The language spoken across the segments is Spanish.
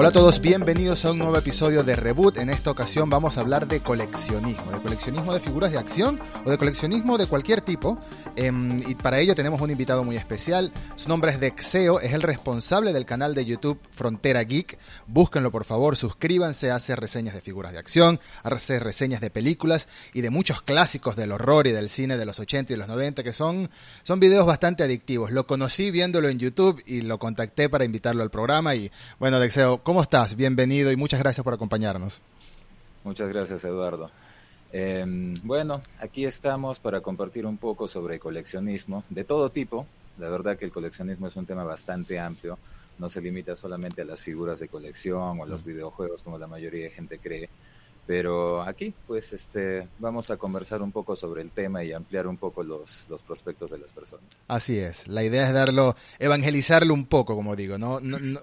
Hola a todos, bienvenidos a un nuevo episodio de Reboot. En esta ocasión vamos a hablar de coleccionismo, de coleccionismo de figuras de acción o de coleccionismo de cualquier tipo. Em, y para ello tenemos un invitado muy especial. Su nombre es Dexeo, es el responsable del canal de YouTube Frontera Geek. Búsquenlo por favor, suscríbanse, hace reseñas de figuras de acción, hace reseñas de películas y de muchos clásicos del horror y del cine de los 80 y los 90 que son, son videos bastante adictivos. Lo conocí viéndolo en YouTube y lo contacté para invitarlo al programa. Y bueno, Dexeo, ¿Cómo estás? Bienvenido y muchas gracias por acompañarnos. Muchas gracias, Eduardo. Em, bueno, aquí estamos para compartir un poco sobre coleccionismo de todo tipo. La verdad que el coleccionismo es un tema bastante amplio. No se limita solamente a las figuras de colección o a los mm. videojuegos como la mayoría de gente cree pero aquí, pues, este, vamos a conversar un poco sobre el tema y ampliar un poco los, los prospectos de las personas. Así es. La idea es darlo, evangelizarlo un poco, como digo, ¿no?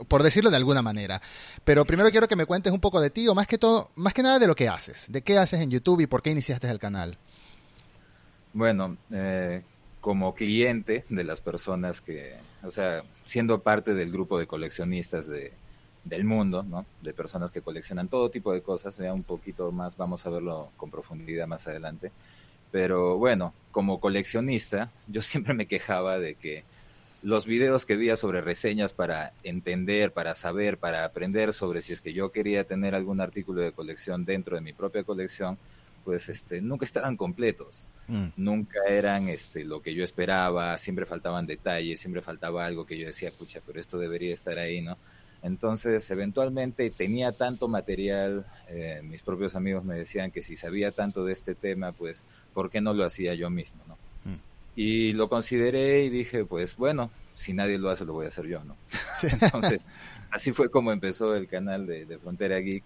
por decirlo de alguna manera. Pero primero quiero que me cuentes un poco de ti, o más que todo, más que nada de lo que haces. De qué haces en YouTube y por qué iniciaste el canal. Bueno, eh, como cliente de las personas que, o sea, siendo parte del grupo de coleccionistas de del mundo, ¿no? De personas que coleccionan todo tipo de cosas, ya un poquito más, vamos a verlo con profundidad más adelante. Pero bueno, como coleccionista, yo siempre me quejaba de que los videos que veía sobre reseñas para entender, para saber, para aprender sobre si es que yo quería tener algún artículo de colección dentro de mi propia colección, pues este, nunca estaban completos, mm. nunca eran este, lo que yo esperaba, siempre faltaban detalles, siempre faltaba algo que yo decía, pucha, pero esto debería estar ahí, ¿no? Entonces, eventualmente tenía tanto material, eh, mis propios amigos me decían que si sabía tanto de este tema, pues, ¿por qué no lo hacía yo mismo, no? Mm. Y lo consideré y dije, pues, bueno, si nadie lo hace, lo voy a hacer yo, ¿no? Entonces, así fue como empezó el canal de, Frontera Geek,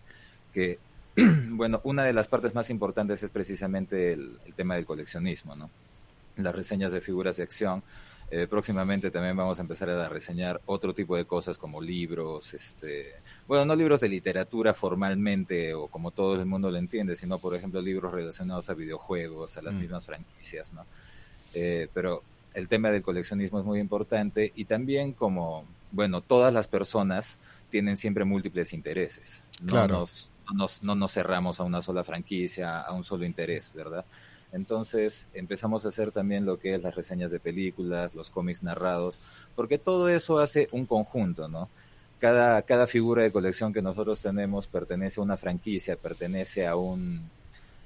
que, bueno, una de las partes más importantes es precisamente el, el tema del coleccionismo, ¿no? Las reseñas de figuras de acción, eh, próximamente también vamos a empezar a reseñar otro tipo de cosas como libros, este, bueno, no libros de literatura formalmente o como todo el mundo lo entiende, sino por ejemplo libros relacionados a videojuegos, a las mm. mismas franquicias, ¿no? Eh, pero el tema del coleccionismo es muy importante y también como, bueno, todas las personas tienen siempre múltiples intereses. No, nos, no nos cerramos a una sola franquicia, a un solo interés, ¿verdad? Entonces empezamos a hacer también lo que es las reseñas de películas, los cómics narrados, porque todo eso hace un conjunto, ¿no? Cada, cada figura de colección que nosotros tenemos pertenece a una franquicia, pertenece a, un,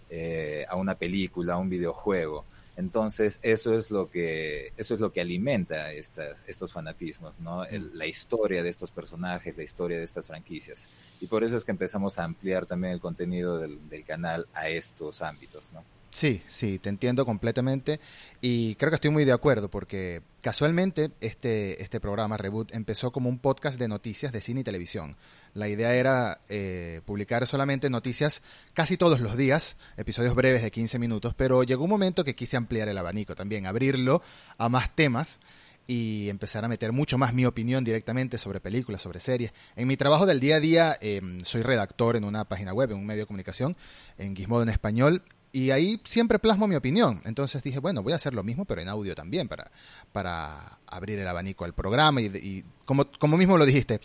eh, a una película, a un videojuego. Entonces, eso es lo que, eso es lo que alimenta estas, estos fanatismos, ¿no? la historia de estos personajes, la historia de estas franquicias. Y por eso es que empezamos a ampliar también el contenido del, del canal a estos ámbitos, ¿no? Sí, sí, te entiendo completamente y creo que estoy muy de acuerdo porque casualmente este, este programa Reboot empezó como un podcast de noticias de cine y televisión. La idea era eh, publicar solamente noticias casi todos los días, episodios breves de 15 minutos, pero llegó un momento que quise ampliar el abanico también, abrirlo a más temas y empezar a meter mucho más mi opinión directamente sobre películas, sobre series. En mi trabajo del día a día em, soy redactor en una página web, en un medio de comunicación, en Gizmodo en español, y ahí siempre plasmo mi opinión. Entonces dije, bueno, voy a hacer lo mismo, pero en audio también, para, para abrir el abanico al programa. Y, como, como mismo lo dijiste,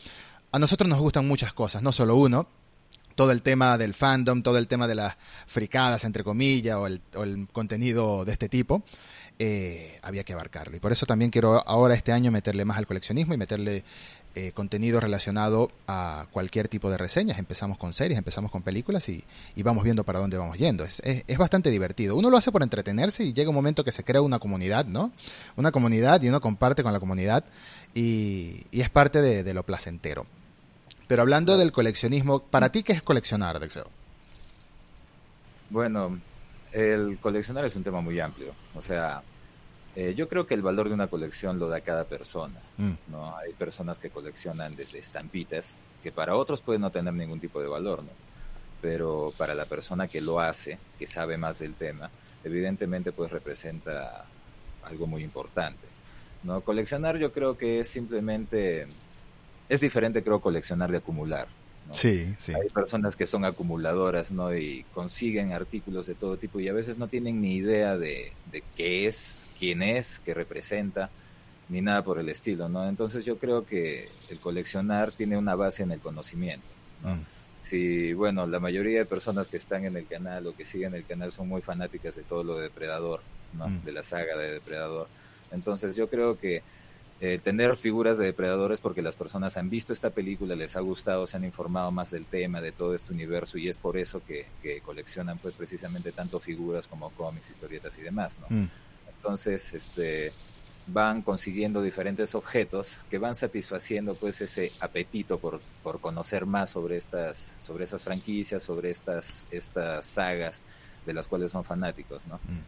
a nosotros nos gustan muchas cosas, no solo uno. Todo el tema del fandom, todo el tema de las fricadas, entre comillas, o el, o el contenido de este tipo, eh, había que abarcarlo. Y por eso también quiero ahora este año meterle más al coleccionismo y meterle eh, contenido relacionado a cualquier tipo de reseñas. Empezamos con series, empezamos con películas y, vamos viendo para dónde vamos yendo. Es, es, bastante divertido. Uno lo hace por entretenerse y llega un momento que se crea una comunidad, ¿no? Una comunidad y uno comparte con la comunidad y, es parte de, lo placentero. Pero hablando del coleccionismo, ¿para ti qué es coleccionar, Dexeo? Bueno, el coleccionar es un tema muy amplio. O sea, eh, yo creo que el valor de una colección lo da cada persona. Mm. ¿no? Hay personas que coleccionan desde estampitas, que para otros pueden no tener ningún tipo de valor, ¿no? pero para la persona que lo hace, que sabe más del tema, evidentemente pues representa algo muy importante. ¿no? Coleccionar yo creo que es simplemente, es diferente creo coleccionar de acumular. Sí, sí. Hay personas que son acumuladoras, ¿no? Y consiguen artículos de todo tipo y a veces no tienen ni idea de, de qué es quién es, qué representa. ni nada por el estilo, ¿no? Entonces yo creo que el coleccionar tiene una base en el conocimiento, ¿no? Mm. Si, bueno, la mayoría de personas que están en el canal o que siguen el canal son muy fanáticas de todo lo de Depredador, ¿no? Mm. De la saga de Depredador. Entonces yo creo que eh, tener figuras de depredadores porque las personas han visto esta película, les ha gustado, se han informado más del tema, de todo este universo y es por eso que, que coleccionan pues precisamente tanto figuras como cómics, historietas y demás, ¿no? Mm. Entonces, este van consiguiendo diferentes objetos que van satisfaciendo pues ese apetito por, por conocer más sobre estas sobre esas franquicias sobre estas estas sagas de las cuales son fanáticos no Mm.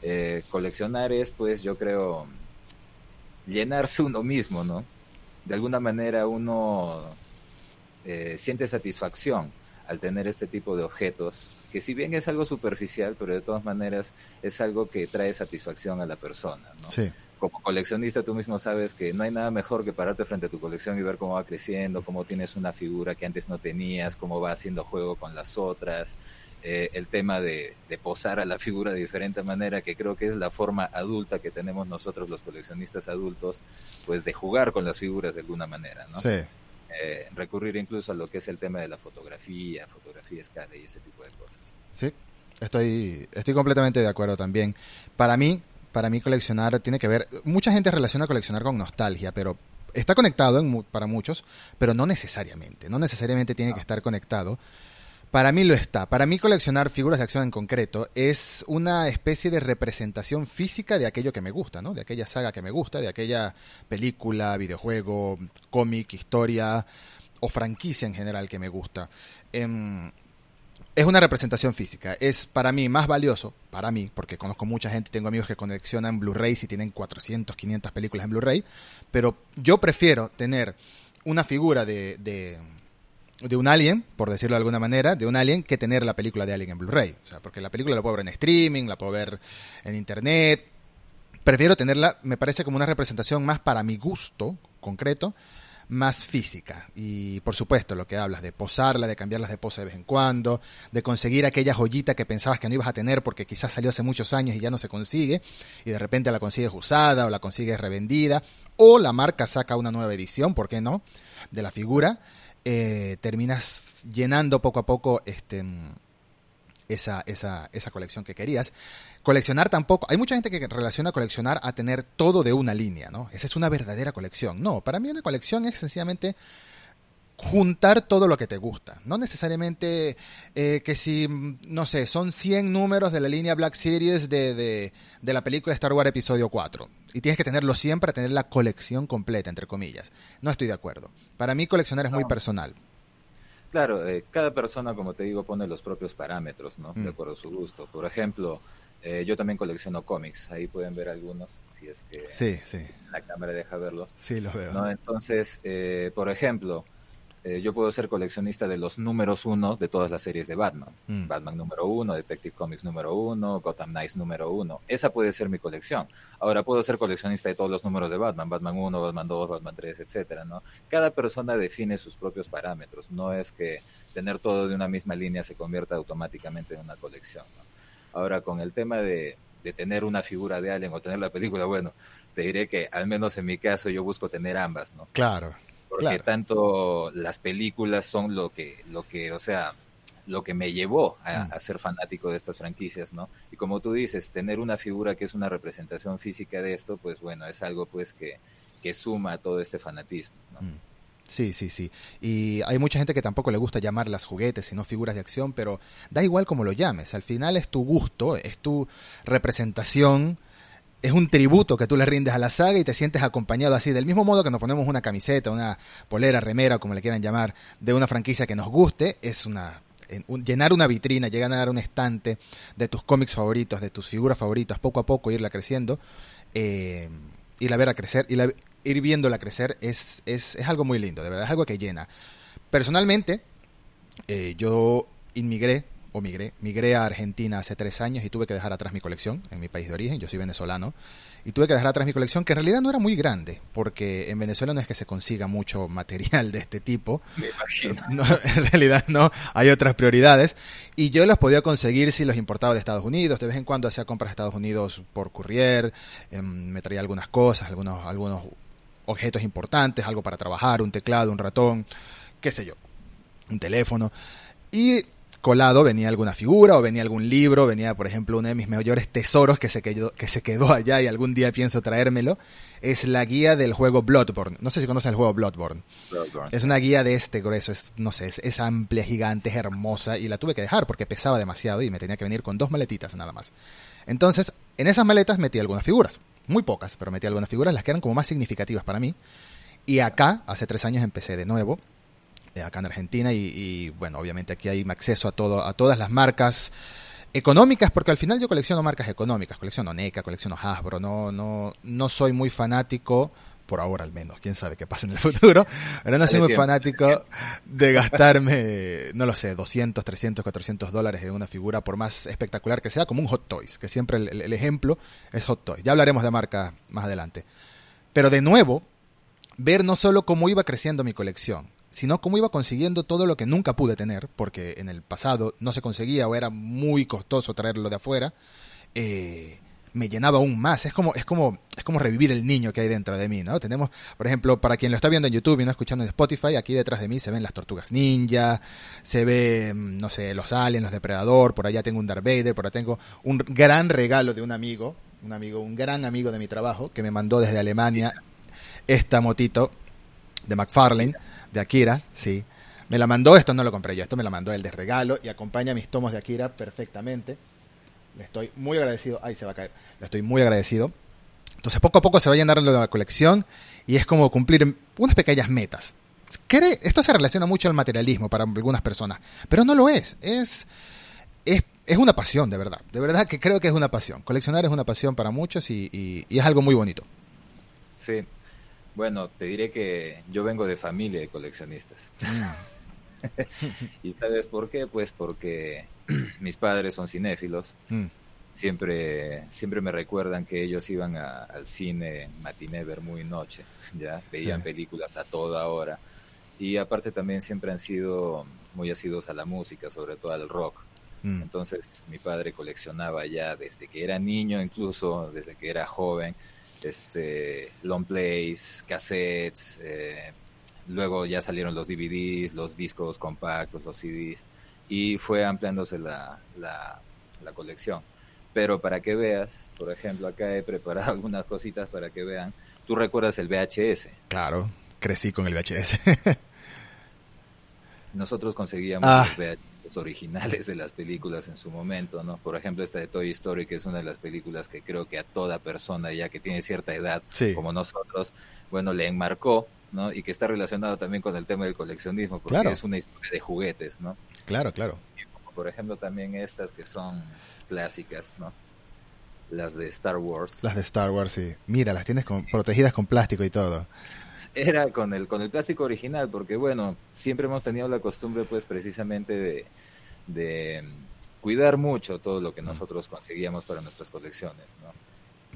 Eh, coleccionar es pues yo creo llenarse uno mismo no de alguna manera uno eh, siente satisfacción al tener este tipo de objetos que si bien es algo superficial pero de todas maneras es algo que trae satisfacción a la persona ¿no? Sí. como coleccionista tú mismo sabes que no hay nada mejor que pararte frente a tu colección y ver cómo va creciendo, cómo tienes una figura que antes no tenías, cómo va haciendo juego con las otras, eh, el tema de, de posar a la figura de diferente manera, que creo que es la forma adulta que tenemos nosotros los coleccionistas adultos, pues de jugar con las figuras de alguna manera, ¿no? Sí. Eh, recurrir incluso a lo que es el tema de la fotografía, fotografía escala y ese tipo de cosas. Sí, estoy, estoy completamente de acuerdo también. Para mí, para mí coleccionar tiene que ver, mucha gente relaciona coleccionar con nostalgia, pero está conectado en para muchos, pero no necesariamente, no necesariamente tiene que estar conectado. Para mí lo está. Para mí coleccionar figuras de acción en concreto es una especie de representación física de aquello que me gusta, ¿no? De aquella saga que me gusta, de aquella película, videojuego, cómic, historia o franquicia en general que me gusta. Em, es una representación física. Es para mí más valioso, para mí, porque conozco mucha gente, tengo amigos que coleccionan Blu-rays y tienen 400, 500 películas en Blu-ray, pero yo prefiero tener una figura de, de, de un alien, por decirlo de alguna manera, de un alien, que tener la película de Alien en Blu-ray. O sea, porque la película la puedo ver en streaming, la puedo ver en internet. Prefiero tenerla, me parece como una representación más para mi gusto concreto, más física. Y por supuesto, lo que hablas de posarla, de cambiarlas de pose de vez en cuando, de conseguir aquella joyita que pensabas que no ibas a tener porque quizás salió hace muchos años y ya no se consigue, y de repente la consigues usada o la consigues revendida, o la marca saca una nueva edición, ¿por qué no? De la figura, eh, terminas llenando poco a poco este, esa, esa, esa colección que querías. Coleccionar tampoco. Hay mucha gente que relaciona coleccionar a tener todo de una línea, ¿no? Esa es una verdadera colección. No, para mí una colección es sencillamente juntar todo lo que te gusta. No necesariamente eh, que si, mm, no sé, son 100 números de la línea Black Series de, de, de la película Star Wars Episodio 4. Y tienes que tenerlo siempre para tener la colección completa, entre comillas. No estoy de acuerdo. Para mí coleccionar es muy personal. Claro, eh, cada persona, como te digo, pone los propios parámetros, ¿no? Mm. De acuerdo a su gusto. Por ejemplo, eh, yo también colecciono cómics. Ahí pueden ver algunos, si es que Sí, sí. la cámara deja verlos. Sí, los veo. ¿no? Entonces, por ejemplo, eh, yo puedo ser coleccionista de los números uno de todas las series de Batman. Mm. Batman número uno, Detective Comics número uno, Gotham Knights número uno. Esa puede ser mi colección. Ahora puedo ser coleccionista de todos los números de Batman, Batman 1, Batman 2, Batman 3, etcétera, ¿no? Cada persona define sus propios parámetros. No es que tener todo de una misma línea se convierta automáticamente en una colección. ¿no? Ahora, con el tema de, de tener una figura de Alien o tener la película, bueno, te diré que al menos en mi caso yo busco tener ambas, ¿no? Claro. Porque Claro. tanto las películas son lo que, lo que, o sea, lo que me llevó a, Mm. a ser fanático de estas franquicias, ¿no? Y como tú dices, tener una figura que es una representación física de esto, pues bueno, es algo pues que, que suma a todo este fanatismo, ¿no? Mm. Sí, sí, sí. Y hay mucha gente que tampoco le gusta llamarlas juguetes, sino figuras de acción, pero da igual como lo llames. Al final es tu gusto, es tu representación, es un tributo que tú le rindes a la saga y te sientes acompañado así, del mismo modo que nos ponemos una camiseta, una polera, remera, como le quieran llamar, de una franquicia que nos guste, es una en- un- llenar una vitrina, llegar a un estante de tus cómics favoritos, de tus figuras favoritas, poco a poco irla creciendo, eh, irla ver a crecer, y la- ir viéndola crecer es, es, es algo muy lindo, de verdad, es algo que llena. Personalmente, eh, yo inmigré o migré, migré a Argentina hace tres años y tuve que dejar atrás mi colección en mi país de origen, yo soy venezolano, y tuve que dejar atrás mi colección, que en realidad no era muy grande, porque en Venezuela no es que se consiga mucho material de este tipo. Me imagino. No, en realidad no, hay otras prioridades. Y yo los podía conseguir si los importaba de Estados Unidos. De vez en cuando hacía compras de Estados Unidos por courier, eh, me traía algunas cosas, algunos, algunos objetos importantes, algo para trabajar, un teclado, un ratón, qué sé yo, un teléfono. Y colado venía alguna figura o venía algún libro, venía por ejemplo uno de mis mayores tesoros que se quedó, que se quedó allá y algún día pienso traérmelo, es la guía del juego Bloodborne. No sé si conoces el juego Bloodborne. Bloodborne. Es una guía de este grueso, es, no sé, es, es amplia, gigante, es hermosa y la tuve que dejar porque pesaba demasiado y me tenía que venir con dos maletitas nada más. Entonces, en esas maletas metí algunas figuras, muy pocas, pero metí algunas figuras, las que eran como más significativas para mí. Y acá, hace tres años empecé de nuevo, acá en Argentina, y, y, bueno, obviamente aquí hay acceso a todo, a todas las marcas económicas, porque al final yo colecciono marcas económicas, colecciono NECA, colecciono Hasbro, no, no, no soy muy fanático, por ahora al menos, quién sabe qué pasa en el futuro, pero no soy muy fanático de gastarme, no lo sé, 200, 300, 400 dólares en una figura, por más espectacular que sea, como un Hot Toys, que siempre el, el ejemplo es Hot Toys. Ya hablaremos de marcas más adelante. Pero de nuevo, ver no solo cómo iba creciendo mi colección, sino cómo iba consiguiendo todo lo que nunca pude tener, porque en el pasado no se conseguía o era muy costoso traerlo de afuera, eh, me llenaba aún más. Es como, es como, es como revivir el niño que hay dentro de mí, ¿no? Tenemos, por ejemplo, para quien lo está viendo en YouTube y no escuchando en Spotify, aquí detrás de mí se ven las tortugas ninja, se ve, no sé, los aliens, los depredador, por allá tengo un Darth Vader, por allá tengo un gran regalo de un amigo, un amigo, un gran amigo de mi trabajo, que me mandó desde Alemania esta motito de McFarlane de Akira, sí. Me la mandó, esto no lo compré yo, esto me la mandó él de regalo y acompaña mis tomos de Akira perfectamente. Le estoy muy agradecido. Ay, se va a caer. Le estoy muy agradecido. Entonces, poco a poco se va llenando la colección y es como cumplir unas pequeñas metas. Esto se relaciona mucho al materialismo para algunas personas, pero no lo es. Es, es, es una pasión, de verdad. De verdad que creo que es una pasión. Coleccionar es una pasión para muchos y, y, y es algo muy bonito. Sí, bueno, te diré que yo vengo de familia de coleccionistas. ¿Y sabes por qué? Pues porque mis padres son cinéfilos. Mm. Siempre, siempre me recuerdan que ellos iban a, al cine matiné, ver muy noche, ya veían películas a toda hora. Y aparte también siempre han sido muy asiduos a la música, sobre todo al rock. Mm. Entonces mi padre coleccionaba ya desde que era niño, incluso desde que era joven este, long plays, cassettes, eh, luego ya salieron los DVDs, los discos compactos, los CDs, y fue ampliándose la, la, la colección. Pero para que veas, por ejemplo, acá he preparado algunas cositas para que vean. ¿Tú recuerdas el VHS? Claro, crecí con el VHS. Nosotros conseguíamos ah. los VHS originales de las películas en su momento, ¿no? Por ejemplo, esta de Toy Story, que es una de las películas que creo que a toda persona ya que tiene cierta edad, sí. como nosotros, bueno, le enmarcó, ¿no? Y que está relacionado también con el tema del coleccionismo, porque claro. es una historia de juguetes, ¿no? Claro, claro. Y como por ejemplo también estas que son clásicas, ¿no? Las de Star Wars. Las de Star Wars, sí. Mira, las tienes con, protegidas con plástico y todo. Era con el, con el plástico original, porque bueno, siempre hemos tenido la costumbre pues precisamente de, de cuidar mucho todo lo que nosotros conseguíamos para nuestras colecciones, ¿no?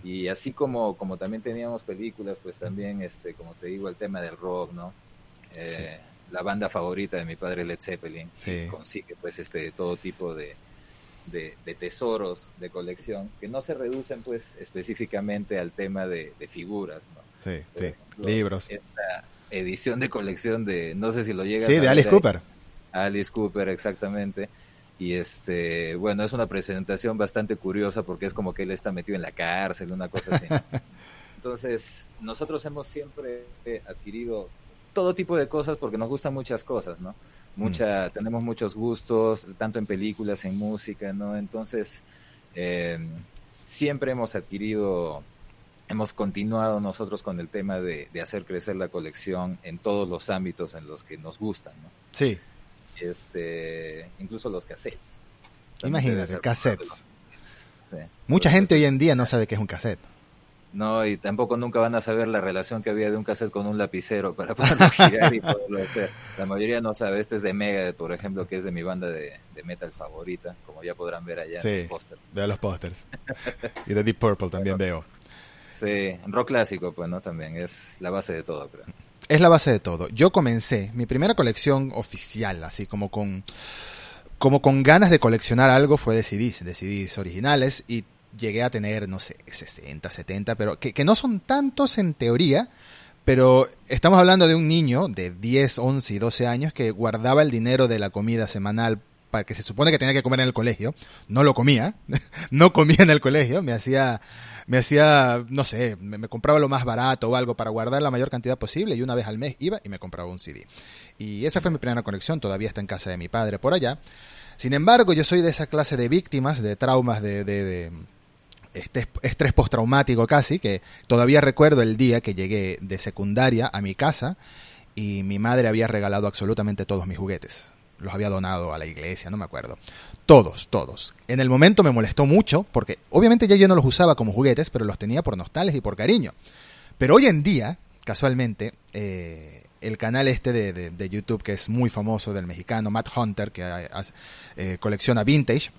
Y así como, como también teníamos películas, pues también, este, como te digo, el tema del rock, ¿no? Eh, sí. La banda favorita de mi padre Led Zeppelin sí. consigue pues este todo tipo de, de, de, tesoros de colección que no se reducen pues específicamente al tema de, de figuras, ¿no? Sí, sí. Ejemplo, libros. Esta edición de colección de, no sé si lo llegas sí, de Alice Cooper. Alice Cooper, exactamente. Y este, bueno, es una presentación bastante curiosa porque es como que él está metido en la cárcel, una cosa así. Entonces, nosotros hemos siempre adquirido todo tipo de cosas porque nos gustan muchas cosas, ¿no? Mucha, mm. tenemos muchos gustos, tanto en películas, en música, ¿no? Entonces, eh, siempre hemos adquirido, hemos continuado nosotros con el tema de, de, hacer crecer la colección en todos los ámbitos en los que nos gustan, ¿no? Sí. Este, incluso los cassettes. Imagínate, cassettes. cassettes. Sí. Mucha gente hoy en día no sabe qué es un cassette. No, y tampoco nunca van a saber la relación que había de un cassette con un lapicero para poderlo girar y poderlo hacer. La mayoría no sabe. Este es de Mega, por ejemplo, que es de mi banda de, metal favorita, como ya podrán ver allá en los pósters. Veo los pósters. y de Deep Purple también veo. Sí, rock clásico, pues, ¿no? También es la base de todo, creo. Es la base de todo. Yo comencé mi primera colección oficial, así como con como con ganas de coleccionar algo fue de CDs, de CDs originales y llegué a tener, no sé, 60, 70, pero que, que no son tantos en teoría, pero estamos hablando de un niño de 10, 11 y 12 años que guardaba el dinero de la comida semanal para que se supone que tenía que comer en el colegio, no lo comía, no comía en el colegio, me hacía, me hacía, no sé, me, compraba lo más barato o algo para guardar la mayor cantidad posible y una vez al mes iba y me compraba un CD. Y esa fue mi primera conexión, todavía está en casa de mi padre por allá. Sin embargo, yo soy de esa clase de víctimas, de traumas, de, de este estrés postraumático casi, que todavía recuerdo el día que llegué de secundaria a mi casa y mi madre había regalado absolutamente todos mis juguetes. Los había donado a la iglesia, no me acuerdo. Todos, todos. En el momento me molestó mucho porque obviamente ya yo no los usaba como juguetes, pero los tenía por nostalgia y por cariño. Pero hoy en día, casualmente, eh, el canal este de, YouTube que es muy famoso del mexicano Matt Hunter, que eh, colecciona vintage,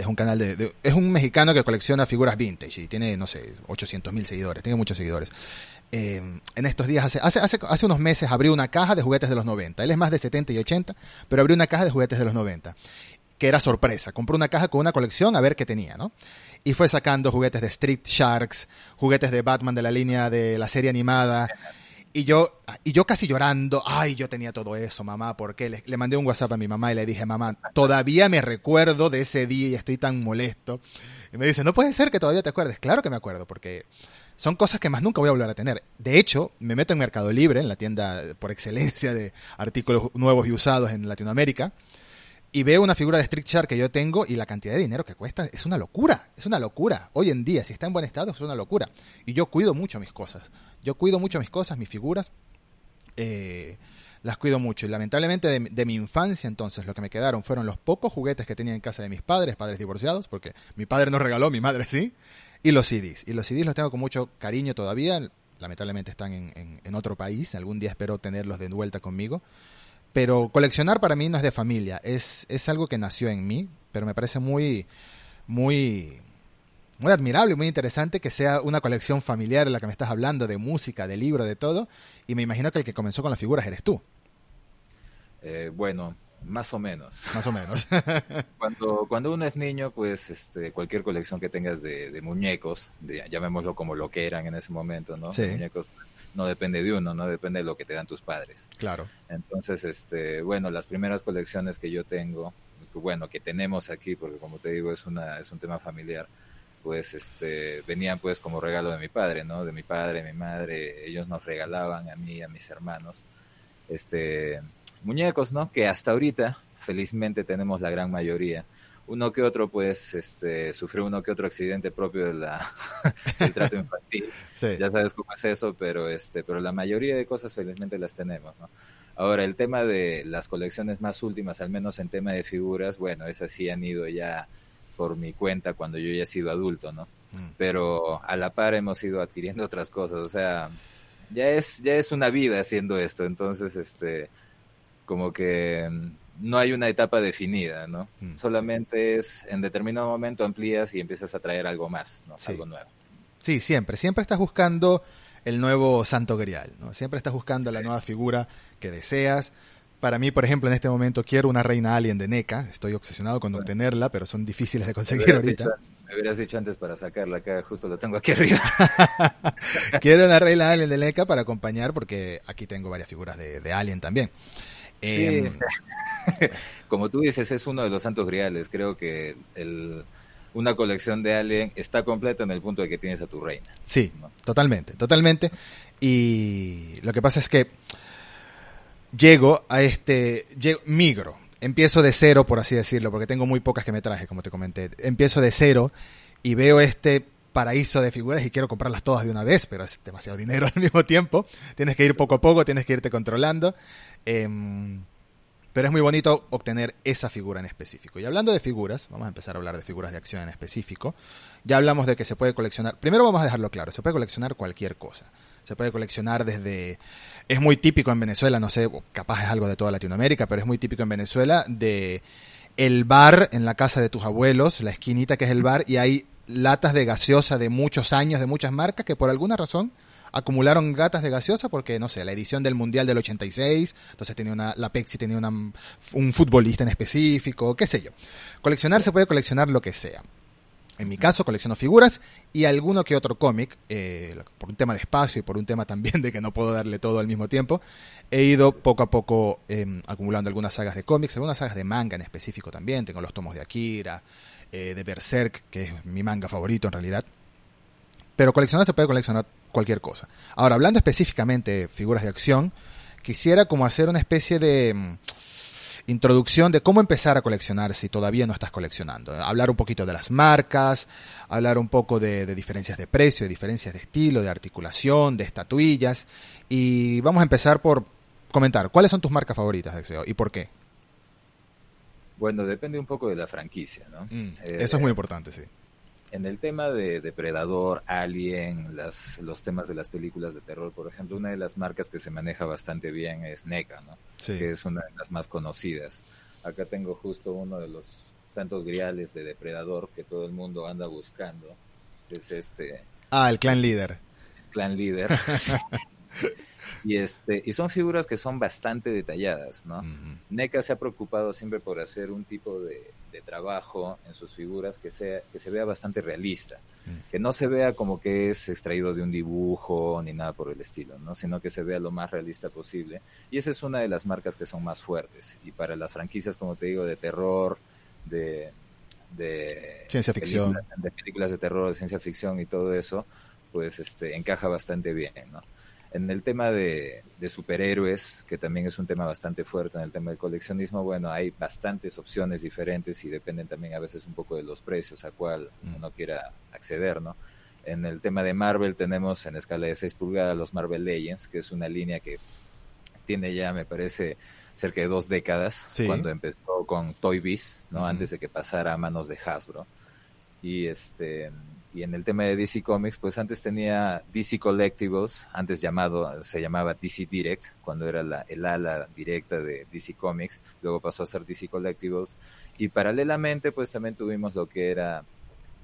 es un canal de, Es un mexicano que colecciona figuras vintage y tiene, no sé, 800 mil seguidores, tiene muchos seguidores. Eh, en estos días, hace, hace, hace, hace, unos meses abrió una caja de juguetes de los 90. Él es más de 70 y 80, pero abrió una caja de juguetes de los 90, que era sorpresa. Compró una caja con una colección a ver qué tenía, ¿no? Y fue sacando juguetes de Street Sharks, juguetes de Batman de la línea de la serie animada. Y yo, y yo casi llorando, ay, yo tenía todo eso, mamá, porque le, le, mandé un WhatsApp a mi mamá y le dije, mamá, todavía me recuerdo de ese día y estoy tan molesto. Y me dice, no puede ser que todavía te acuerdes. Claro que me acuerdo, porque son cosas que más nunca voy a volver a tener. De hecho, me meto en Mercado Libre, en la tienda por excelencia de artículos nuevos y usados en Latinoamérica, y veo una figura de Street Shark que yo tengo y la cantidad de dinero que cuesta es una locura, es una locura. Hoy en día, si está en buen estado, es una locura. Y yo cuido mucho mis cosas. Yo cuido mucho mis cosas, mis figuras. Eh, las cuido mucho. Y lamentablemente de, mi infancia, entonces, lo que me quedaron fueron los pocos juguetes que tenía en casa de mis padres, padres divorciados, porque mi padre no regaló, mi madre sí, y los CDs. Y los CDs los tengo con mucho cariño todavía. Lamentablemente están en, en otro país. Algún día espero tenerlos de vuelta conmigo. Pero coleccionar para mí no es de familia, es, es algo que nació en mí, pero me parece muy, muy, muy admirable y muy interesante que sea una colección familiar en la que me estás hablando, de música, de libro, de todo, y me imagino que el que comenzó con las figuras eres tú. Eh, bueno, más o menos. Más o menos. cuando, cuando uno es niño, pues este, cualquier colección que tengas de, muñecos, llamémoslo como lo que eran en ese momento, ¿no? Sí. muñecos, no depende de uno, no depende de lo que te dan tus padres. Claro. Entonces, este, bueno, las primeras colecciones que yo tengo, bueno, que tenemos aquí, porque como te digo, es una, es un tema familiar, pues este, venían pues como regalo de mi padre, ¿no? De mi padre, mi madre, ellos nos regalaban a mí, a mis hermanos, este, muñecos, ¿no? Que hasta ahorita, felizmente, tenemos la gran mayoría uno que otro, pues, este, sufrió uno que otro accidente propio de la, del trato infantil. Ya sabes cómo es eso, pero, este, pero la mayoría de cosas felizmente las tenemos, ¿no? Ahora, el tema de las colecciones más últimas, al menos en tema de figuras, bueno, esas sí han ido ya por mi cuenta cuando yo ya he sido adulto, ¿no? Mm. Pero a la par hemos ido adquiriendo otras cosas, o sea, ya es, ya es una vida haciendo esto, entonces, este, como que no hay una etapa definida, ¿no? Mm, Solamente es en determinado momento amplías y empiezas a traer algo más, ¿no? Algo nuevo. Sí, siempre, siempre estás buscando el nuevo santo grial, ¿no? Siempre estás buscando la nueva figura que deseas. Para mí, por ejemplo, en este momento quiero una reina alien de NECA, estoy obsesionado con obtenerla, pero son difíciles de conseguir ahorita. me hubieras dicho antes para sacarla acá, justo lo tengo aquí arriba. quiero una reina alien de NECA para acompañar, porque aquí tengo varias figuras de, de alien también. Em, Como tú dices, es uno de los santos griales. Creo que el, una colección de Alien está completa en el punto de que tienes a tu reina. Sí, totalmente, totalmente. Y lo que pasa es que llego a este, migro, empiezo de cero, por así decirlo, porque tengo muy pocas que me traje, como te comenté. Empiezo de cero y veo este paraíso de figuras y quiero comprarlas todas de una vez, pero es demasiado dinero al mismo tiempo. Tienes que ir poco a poco, tienes que irte controlando. Em, pero es muy bonito obtener esa figura en específico. Y hablando de figuras, vamos a empezar a hablar de figuras de acción en específico. Ya hablamos de que se puede coleccionar, primero vamos a dejarlo claro, se puede coleccionar cualquier cosa. Se puede coleccionar desde, es muy típico en Venezuela, no sé, capaz es algo de toda Latinoamérica, pero es muy típico en Venezuela de el bar en la casa de tus abuelos, la esquinita que es el bar, y hay latas de gaseosa de muchos años, de muchas marcas, que por alguna razón acumularon gatas de gaseosa porque, no sé, la edición del Mundial del 86, entonces tenía una, la Pepsi tenía una, un futbolista en específico, qué sé yo. Coleccionar se puede coleccionar lo que sea. En mi caso, colecciono figuras y alguno que otro cómic, eh, por un tema de espacio y por un tema también de que no puedo darle todo al mismo tiempo, he ido poco a poco em, acumulando algunas sagas de cómics, algunas sagas de manga en específico también. Tengo los tomos de Akira, eh, de Berserk, que es mi manga favorito en realidad. Pero coleccionar se puede coleccionar cualquier cosa. Ahora, hablando específicamente de figuras de acción, quisiera como hacer una especie de mm, introducción de cómo empezar a coleccionar si todavía no estás coleccionando. Hablar un poquito de las marcas, hablar un poco de, diferencias de precio, de diferencias de estilo, de articulación, de estatuillas. Y vamos a empezar por comentar, ¿cuáles son tus marcas favoritas, Exeo, y por qué? Bueno, depende un poco de la franquicia, ¿no? Mm, eh, eso es muy importante, sí en el tema de Depredador, Alien, los temas de las películas de terror, por ejemplo, una de las marcas que se maneja bastante bien es NECA, ¿no? que es una de las más conocidas. Acá tengo justo uno de los santos griales de Depredador que todo el mundo anda buscando. Es este... Ah, el clan líder. clan líder. Y, este, y son figuras que son bastante detalladas, ¿no? NECA se ha preocupado siempre por hacer un tipo de, trabajo en sus figuras que, sea, que se vea bastante realista, que no se vea como que es extraído de un dibujo ni nada por el estilo, ¿no? Sino que se vea lo más realista posible. Y esa es una de las marcas que son más fuertes. Y para las franquicias, como te digo, de terror, de, de ciencia ficción, de películas de terror, de ciencia ficción y todo eso, pues este encaja bastante bien, ¿no? En el tema de, superhéroes, que también es un tema bastante fuerte en el tema del coleccionismo, bueno, hay bastantes opciones diferentes y dependen también a veces un poco de los precios a cual mm. uno quiera acceder, ¿no? En el tema de Marvel tenemos en escala de 6 pulgadas los Marvel Legends, que es una línea que tiene ya, me parece, cerca de dos décadas, cuando empezó con Toy Biz, ¿no? Antes de que pasara a manos de Hasbro. Y este y en el tema de DC Comics, pues antes tenía DC Collectibles, antes llamado, se llamaba DC Direct, cuando era la, el ala directa de DC Comics, luego pasó a ser DC Collectibles, y paralelamente pues también tuvimos lo que era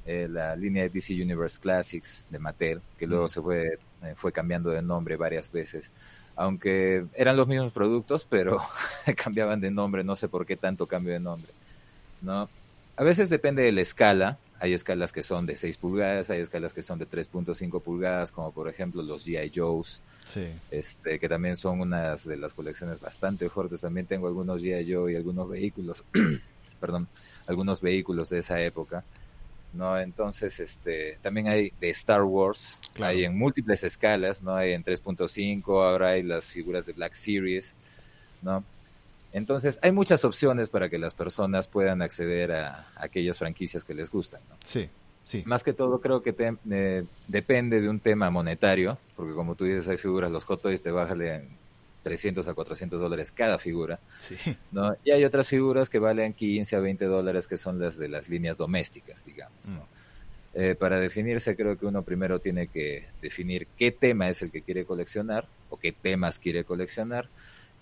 eh, la línea de DC Universe Classics de Mattel, que luego se fue, eh, fue cambiando de nombre varias veces, aunque eran los mismos productos, pero cambiaban de nombre, no sé por qué tanto cambio de nombre, ¿no? A veces depende de la escala, hay escalas que son de 6 pulgadas, hay escalas que son de 3.5 pulgadas, como por ejemplo los G.I. Joes, este, que también son unas de las colecciones bastante fuertes. También tengo algunos G.I. Joe y algunos vehículos, perdón, algunos vehículos de esa época. ¿no? Entonces, este, también hay de Star Wars, hay en múltiples escalas, ¿no? Hay en 3.5, ahora hay las figuras de Black Series, ¿no? Entonces, hay muchas opciones para que las personas puedan acceder a, aquellas franquicias que les gustan. ¿no? Sí, sí. Más que todo, creo que eh, depende de un tema monetario, porque como tú dices, hay figuras, los Hot Toys te bajan 300 a 400 dólares cada figura. Sí. ¿no? Y hay otras figuras que valen 15 a 20 dólares, que son las de las líneas domésticas, digamos. ¿no? Mm. Eh, para definirse, creo que uno primero tiene que definir qué tema es el que quiere coleccionar o qué temas quiere coleccionar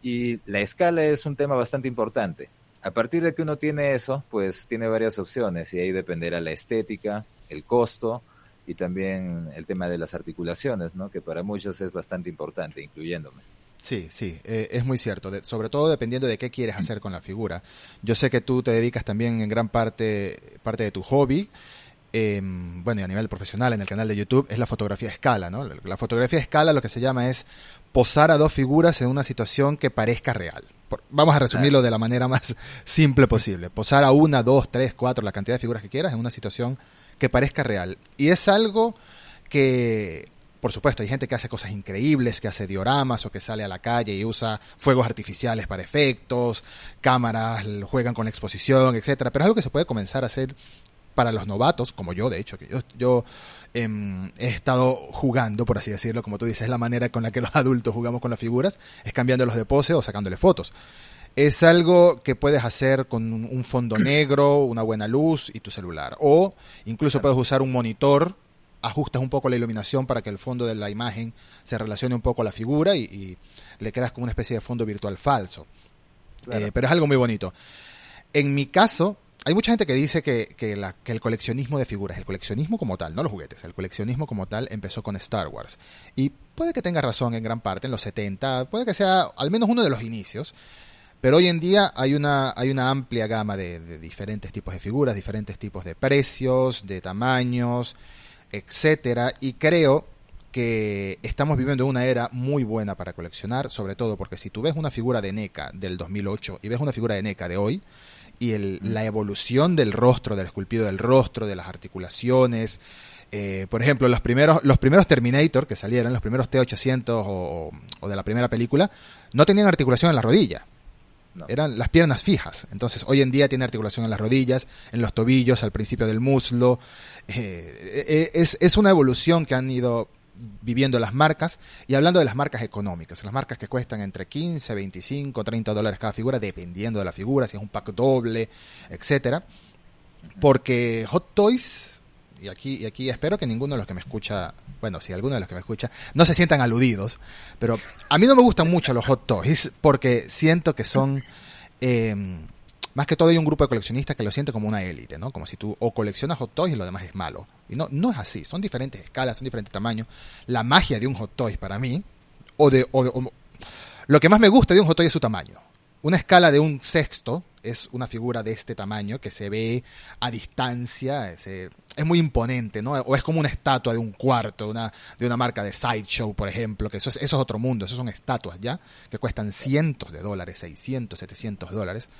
y la escala es un tema bastante importante. A partir de que uno tiene eso, pues tiene varias opciones y ahí dependerá la estética, el costo y también el tema de las articulaciones, ¿no? que para muchos es bastante importante, incluyéndome. Sí, sí, eh, es muy cierto, sobre todo dependiendo de qué quieres hacer con la figura. Yo sé que tú te dedicas también en gran parte, parte de tu hobby, em, bueno, y a nivel profesional en el canal de YouTube, es la fotografía a escala, ¿no? La fotografía a escala lo que se llama es posar a dos figuras en una situación que parezca real. vamos a resumirlo de la manera más simple posible. Posar a una, dos, tres, cuatro, la cantidad de figuras que quieras en una situación que parezca real. Y es algo que, por supuesto, hay gente que hace cosas increíbles, que hace dioramas o que sale a la calle y usa fuegos artificiales para efectos, cámaras, juegan con la exposición, etcétera. Pero es algo que se puede comenzar a hacer para los novatos, como yo, de hecho, que yo, yo em, he estado jugando, por así decirlo, como tú dices, la manera con la que los adultos jugamos con las figuras, es cambiándolos de pose o sacándole fotos. es algo que puedes hacer con un fondo negro, una buena luz y tu celular. O incluso puedes usar un monitor, ajustas un poco la iluminación para que el fondo de la imagen se relacione un poco a la figura y, le creas como una especie de fondo virtual falso. Eh, pero es algo muy bonito. En mi caso, hay mucha gente que dice que, el coleccionismo de figuras, el coleccionismo como tal, no los juguetes, el coleccionismo como tal empezó con Star Wars. Y puede que tenga razón en gran parte, en los 70, puede que sea al menos uno de los inicios. Pero hoy en día hay una, hay una amplia gama de, diferentes tipos de figuras, diferentes tipos de precios, de tamaños, etcétera. Y creo que estamos viviendo una era muy buena para coleccionar, sobre todo porque si tú ves una figura de NECA del 2008 y ves una figura de NECA de hoy, y el, la evolución del rostro, del esculpido del rostro, de las articulaciones. Eh, por ejemplo, los primeros, los primeros Terminator que salieron, los primeros T-800 o, de la primera película, no tenían articulación en la rodilla. Eran las piernas fijas. Entonces, hoy en día tiene articulación en las rodillas, en los tobillos, al principio del muslo. Eh, eh, es, es una evolución que han ido viviendo las marcas y hablando de las marcas económicas, las marcas que cuestan entre 15, 25, 30 dólares cada figura, dependiendo de la figura, si es un pack doble, etcétera. Porque Hot Toys, y aquí, y aquí espero que ninguno de los que me escucha, bueno, si alguno de los que me escucha, no se sientan aludidos, pero a mí no me gustan mucho los Hot Toys porque siento que son... Eh, más que todo hay un grupo de coleccionistas que lo siente como una élite, ¿no? Como si tú o coleccionas hot toys y lo demás es malo. Y no, no es así, son diferentes escalas, son diferentes tamaños. La magia de un hot toy para mí, o de, o lo que más me gusta de un hot toy es su tamaño. Una escala de un sexto es una figura de este tamaño que se ve a distancia, es, es muy imponente, ¿no? O es como una estatua de un cuarto, una, de una marca de Sideshow, por ejemplo, que eso es, eso es otro mundo, eso son estatuas ya, que cuestan cientos de dólares, 600, 700 dólares.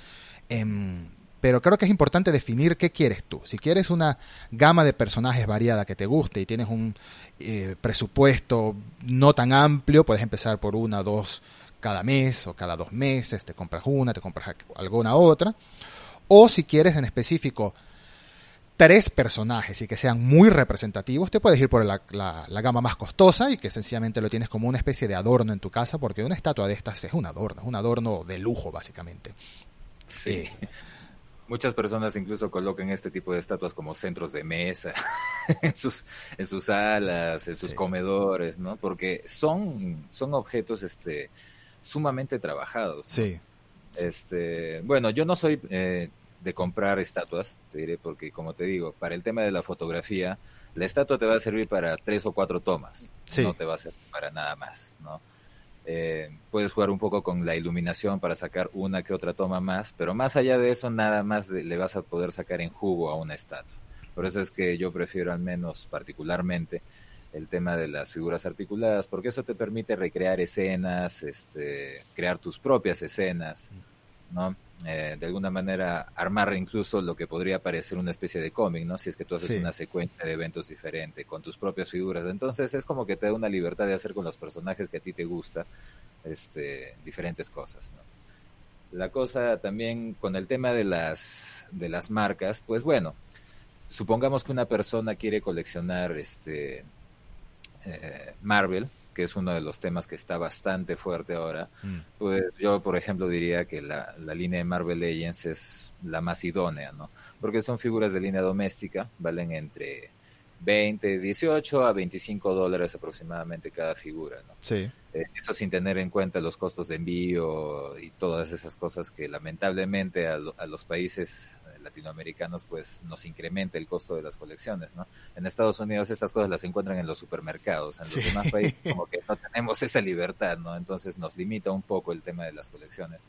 Em, pero creo que es importante definir qué quieres tú. Si quieres una gama de personajes variada que te guste y tienes un eh, presupuesto no tan amplio, puedes empezar por una o dos cada mes o cada dos meses, te compras una, te compras alguna otra. O si quieres en específico tres personajes y que sean muy representativos, te puedes ir por la, la, gama más costosa y que sencillamente lo tienes como una especie de adorno en tu casa, porque una estatua de estas es un adorno, es un adorno de lujo básicamente. Sí. Muchas personas incluso colocan este tipo de estatuas como centros de mesa en sus en sus salas, en sus comedores, ¿no? Porque son son objetos este sumamente trabajados. Sí. Este, bueno, yo no soy eh, de comprar estatuas, te diré porque como te digo, para el tema de la fotografía, la estatua te va a servir para tres o cuatro tomas, no te va a servir para nada más, ¿no? Eh, puedes jugar un poco con la iluminación para sacar una que otra toma más, pero más allá de eso, nada más le vas a poder sacar en jugo a una estatua. Por eso es que yo prefiero al menos particularmente el tema de las figuras articuladas, porque eso te permite recrear escenas, este, crear tus propias escenas, ¿no? Eh, de alguna manera armar incluso lo que podría parecer una especie de cómic, ¿no? Si es que tú haces una secuencia de eventos diferente con tus propias figuras. Entonces es como que te da una libertad de hacer con los personajes que a ti te gusta este, diferentes cosas, ¿no? La cosa también con el tema de las, de las marcas, pues bueno, supongamos que una persona quiere coleccionar este, eh, Marvel, que es uno de los temas que está bastante fuerte ahora, mm. pues yo, por ejemplo, diría que la, línea de Marvel Legends es la más idónea, ¿no? Porque son figuras de línea doméstica, valen entre 20, 18 a 25 dólares aproximadamente cada figura, ¿no? Sí. Eh, eso sin tener en cuenta los costos de envío y todas esas cosas que lamentablemente a los países latinoamericanos, pues nos incrementa el costo de las colecciones, ¿no? En Estados Unidos estas cosas las encuentran en los supermercados, en los demás países como que no tenemos esa libertad, ¿no? Entonces nos limita un poco el tema de las colecciones.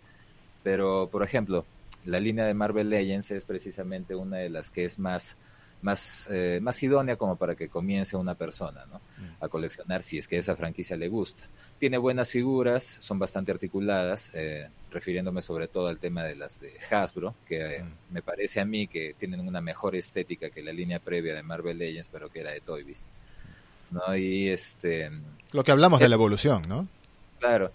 Pero, por ejemplo, la línea de Marvel Legends es precisamente una de las que es más más, eh, más idónea como para que comience una persona ¿no? Mm. a coleccionar si es que esa franquicia le gusta. Tiene buenas figuras, son bastante articuladas, eh, refiriéndome sobre todo al tema de las de Hasbro, que eh, mm. me parece a mí que tienen una mejor estética que la línea previa de Marvel Legends, pero que era de Toy ¿no? Y este... Lo que hablamos de la evolución, ¿no? Claro.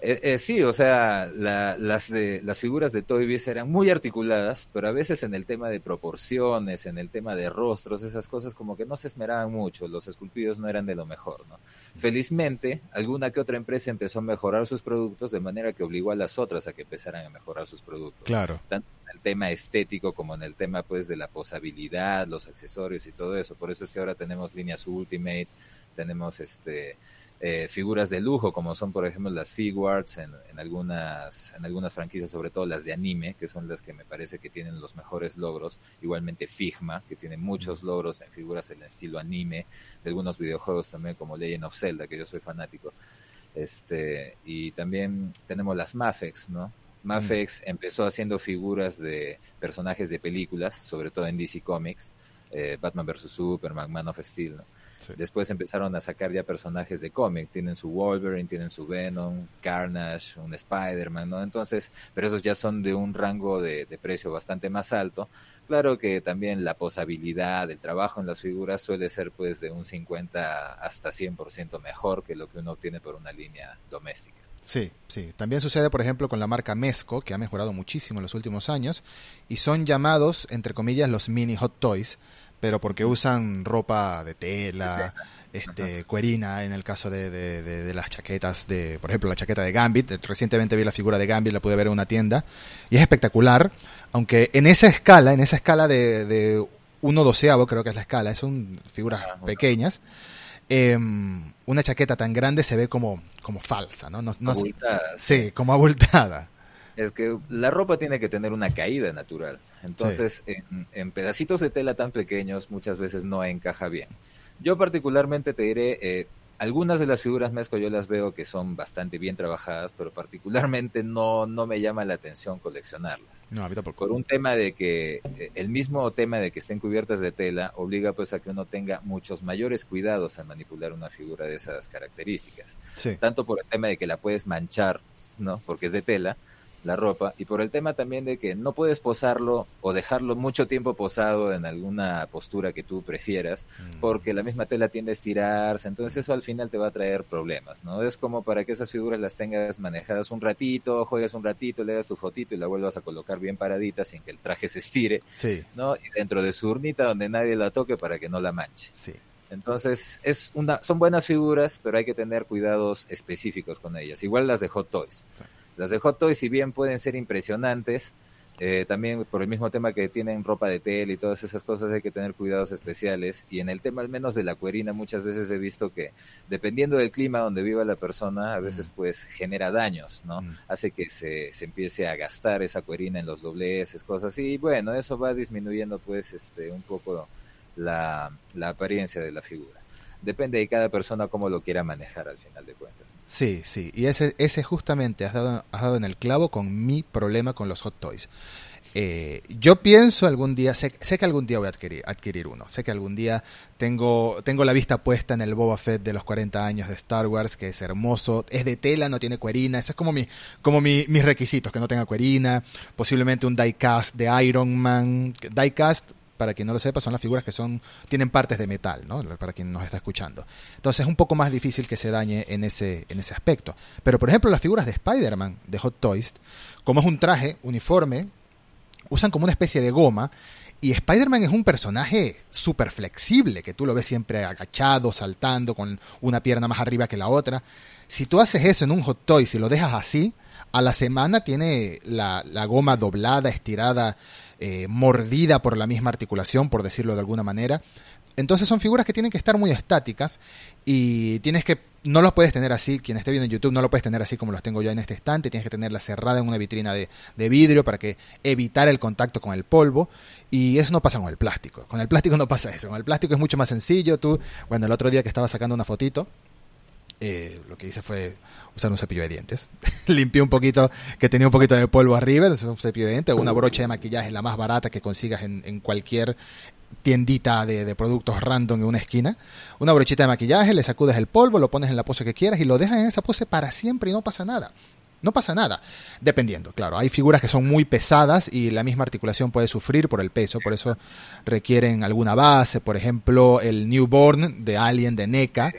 Eh, eh, sí, o sea, las, de, las figuras de Toy Biz eran muy articuladas, pero a veces en el tema de proporciones, en el tema de rostros, esas cosas como que no se esmeraban mucho, los esculpidos no eran de lo mejor, ¿no? Felizmente, alguna que otra empresa empezó a mejorar sus productos de manera que obligó a las otras a que empezaran a mejorar sus productos. Claro. Tanto en el tema estético como en el tema pues de la posabilidad, los accesorios y todo eso. Por eso es que ahora tenemos líneas Ultimate, tenemos este eh, figuras de lujo, como son, por ejemplo, las Figuarts en, en, algunas, en algunas franquicias, sobre todo las de anime, que son las que me parece que tienen los mejores logros. Igualmente Figma, que tiene muchos logros en figuras en estilo anime, de algunos videojuegos también, como Legend of Zelda, que yo soy fanático. Este, y también tenemos las Mafex, ¿no? Mafex empezó haciendo figuras de personajes de películas, sobre todo en DC Comics, eh, Batman vs. Superman, Man of Steel, ¿no? Después empezaron a sacar ya personajes de cómic. Tienen su Wolverine, tienen su Venom, Carnage, un Spider-Man, ¿no? Entonces, pero esos ya son de un rango de, precio bastante más alto. Claro que también la posabilidad, el trabajo en las figuras suele ser pues de un 50 hasta 100% mejor que lo que uno obtiene por una línea doméstica. Sí, sí. También sucede, por ejemplo, con la marca Mesco, que ha mejorado muchísimo en los últimos años, y son llamados, entre comillas, los mini hot toys, pero porque usan ropa de tela, este, cuerina, en el caso de, de, las chaquetas, de, por ejemplo, la chaqueta de Gambit. Recientemente vi la figura de Gambit, la pude ver en una tienda, y es espectacular, aunque en esa escala, en esa escala de, de uno doceavo, creo que es la escala, son figuras ah, pequeñas. Em, una chaqueta tan grande se ve como, como falsa, ¿no? no, no Sí, como abultada es que la ropa tiene que tener una caída natural. Entonces, en, pedacitos de tela tan pequeños muchas veces no encaja bien. Yo particularmente te diré, eh, algunas de las figuras mezco yo las veo que son bastante bien trabajadas, pero particularmente no, no me llama la atención coleccionarlas. No, por... por un tema de que eh, el mismo tema de que estén cubiertas de tela obliga pues a que uno tenga muchos mayores cuidados al manipular una figura de esas características. Tanto por el tema de que la puedes manchar, ¿no? Porque es de tela, la ropa y por el tema también de que no puedes posarlo o dejarlo mucho tiempo posado en alguna postura que tú prefieras mm. porque la misma tela tiende a estirarse, entonces eso al final te va a traer problemas, ¿no? Es como para que esas figuras las tengas manejadas un ratito, juegues un ratito, le das tu fotito y la vuelvas a colocar bien paradita sin que el traje se estire, sí. ¿no? Y dentro de su urnita donde nadie la toque para que no la manche. Sí. Entonces, es una, son buenas figuras, pero hay que tener cuidados específicos con ellas. Igual las de Hot Toys. Las de Hot Toys, si bien pueden ser impresionantes, eh, también por el mismo tema que tienen ropa de tela y todas esas cosas hay que tener cuidados especiales. Y en el tema al menos de la cuerina muchas veces he visto que dependiendo del clima donde viva la persona, a veces mm. pues genera daños, ¿no? Mm. Hace que se, se, empiece a gastar esa cuerina en los dobleces, cosas. Y bueno, eso va disminuyendo pues este un poco la, la apariencia de la figura. Depende de cada persona cómo lo quiera manejar al final de cuentas. Sí, sí, y ese, ese justamente has dado, has dado en el clavo con mi problema con los hot toys. Eh, yo pienso algún día, sé, sé, que algún día voy a adquirir, adquirir, uno, sé que algún día tengo, tengo la vista puesta en el Boba Fett de los 40 años de Star Wars, que es hermoso, es de tela, no tiene cuerina, ese es como, mi, como mi, mis requisitos, que no tenga cuerina, posiblemente un diecast de Iron Man, diecast para quien no lo sepa, son las figuras que son tienen partes de metal, ¿no? Para quien nos está escuchando. Entonces es un poco más difícil que se dañe en ese, en ese aspecto. Pero por ejemplo, las figuras de Spider-Man de Hot Toys, como es un traje uniforme, usan como una especie de goma. Y Spider-Man es un personaje súper flexible, que tú lo ves siempre agachado, saltando, con una pierna más arriba que la otra. Si tú haces eso en un Hot Toys y lo dejas así, a la semana tiene la, la goma doblada, estirada, eh, mordida por la misma articulación, por decirlo de alguna manera. Entonces son figuras que tienen que estar muy estáticas y tienes que, no los puedes tener así, quien esté viendo en YouTube no lo puedes tener así como los tengo yo en este estante, tienes que tenerla cerrada en una vitrina de, de vidrio para que evitar el contacto con el polvo y eso no pasa con el plástico, con el plástico no pasa eso, con el plástico es mucho más sencillo, tú, bueno, el otro día que estaba sacando una fotito, eh, lo que hice fue usar un cepillo de dientes. Limpié un poquito, que tenía un poquito de polvo arriba, un cepillo de dientes, una brocha de maquillaje, la más barata que consigas en, cualquier tiendita de, productos random en una esquina. Una brochita de maquillaje, le sacudes el polvo, lo pones en la pose que quieras y lo dejas en esa pose para siempre y no pasa nada. No pasa nada, dependiendo, claro. Hay figuras que son muy pesadas y la misma articulación puede sufrir por el peso, por eso requieren alguna base. Por ejemplo, el Newborn de Alien de NECA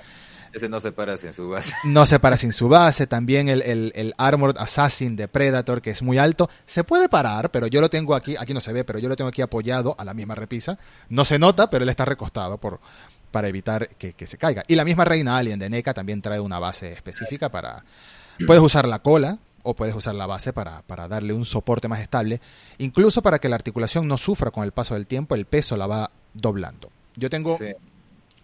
Ese no se para sin su base. No se para sin su base. También el, el, el, Armored Assassin de Predator, que es muy alto. Se puede parar, pero yo lo tengo aquí, aquí no se ve, pero yo lo tengo aquí apoyado a la misma repisa. No se nota, pero él está recostado por, para evitar que, que se caiga. Y la misma Reina Alien de NECA también trae una base específica para... Puedes usar la cola, o puedes usar la base para, para, darle un soporte más estable, incluso para que la articulación no sufra con el paso del tiempo, el peso la va doblando. Yo tengo... Sí.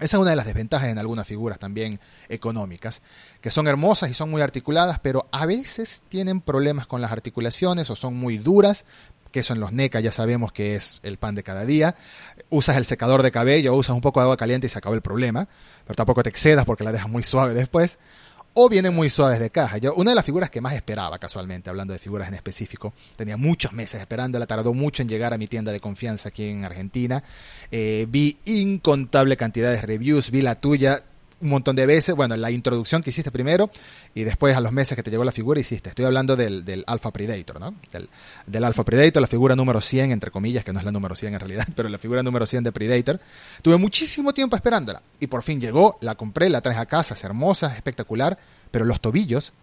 Esa es una de las desventajas en algunas figuras también económicas, que son hermosas y son muy articuladas, pero a veces tienen problemas con las articulaciones o son muy duras, que eso en los NECA ya sabemos que es el pan de cada día. Usas el secador de cabello, usas un poco de agua caliente y se acabó el problema, pero tampoco te excedas porque la dejas muy suave después o vienen muy suaves de caja. Yo, una de las figuras que más esperaba, casualmente, hablando de figuras en específico, tenía muchos meses esperándola, tardó mucho en llegar a mi tienda de confianza aquí en Argentina. Eh, vi incontable cantidad de reviews, vi la tuya, un montón de veces. Bueno, la introducción que hiciste primero y después a los meses que te llegó la figura hiciste. Estoy hablando del, del Alpha Predator, ¿no? Del, del, Alpha Predator, la figura número 100, entre comillas, que no es la número 100 en realidad, pero la figura número 100 de Predator. Tuve muchísimo tiempo esperándola y por fin llegó, la compré, la traje a casa, es hermosa, es espectacular, pero los tobillos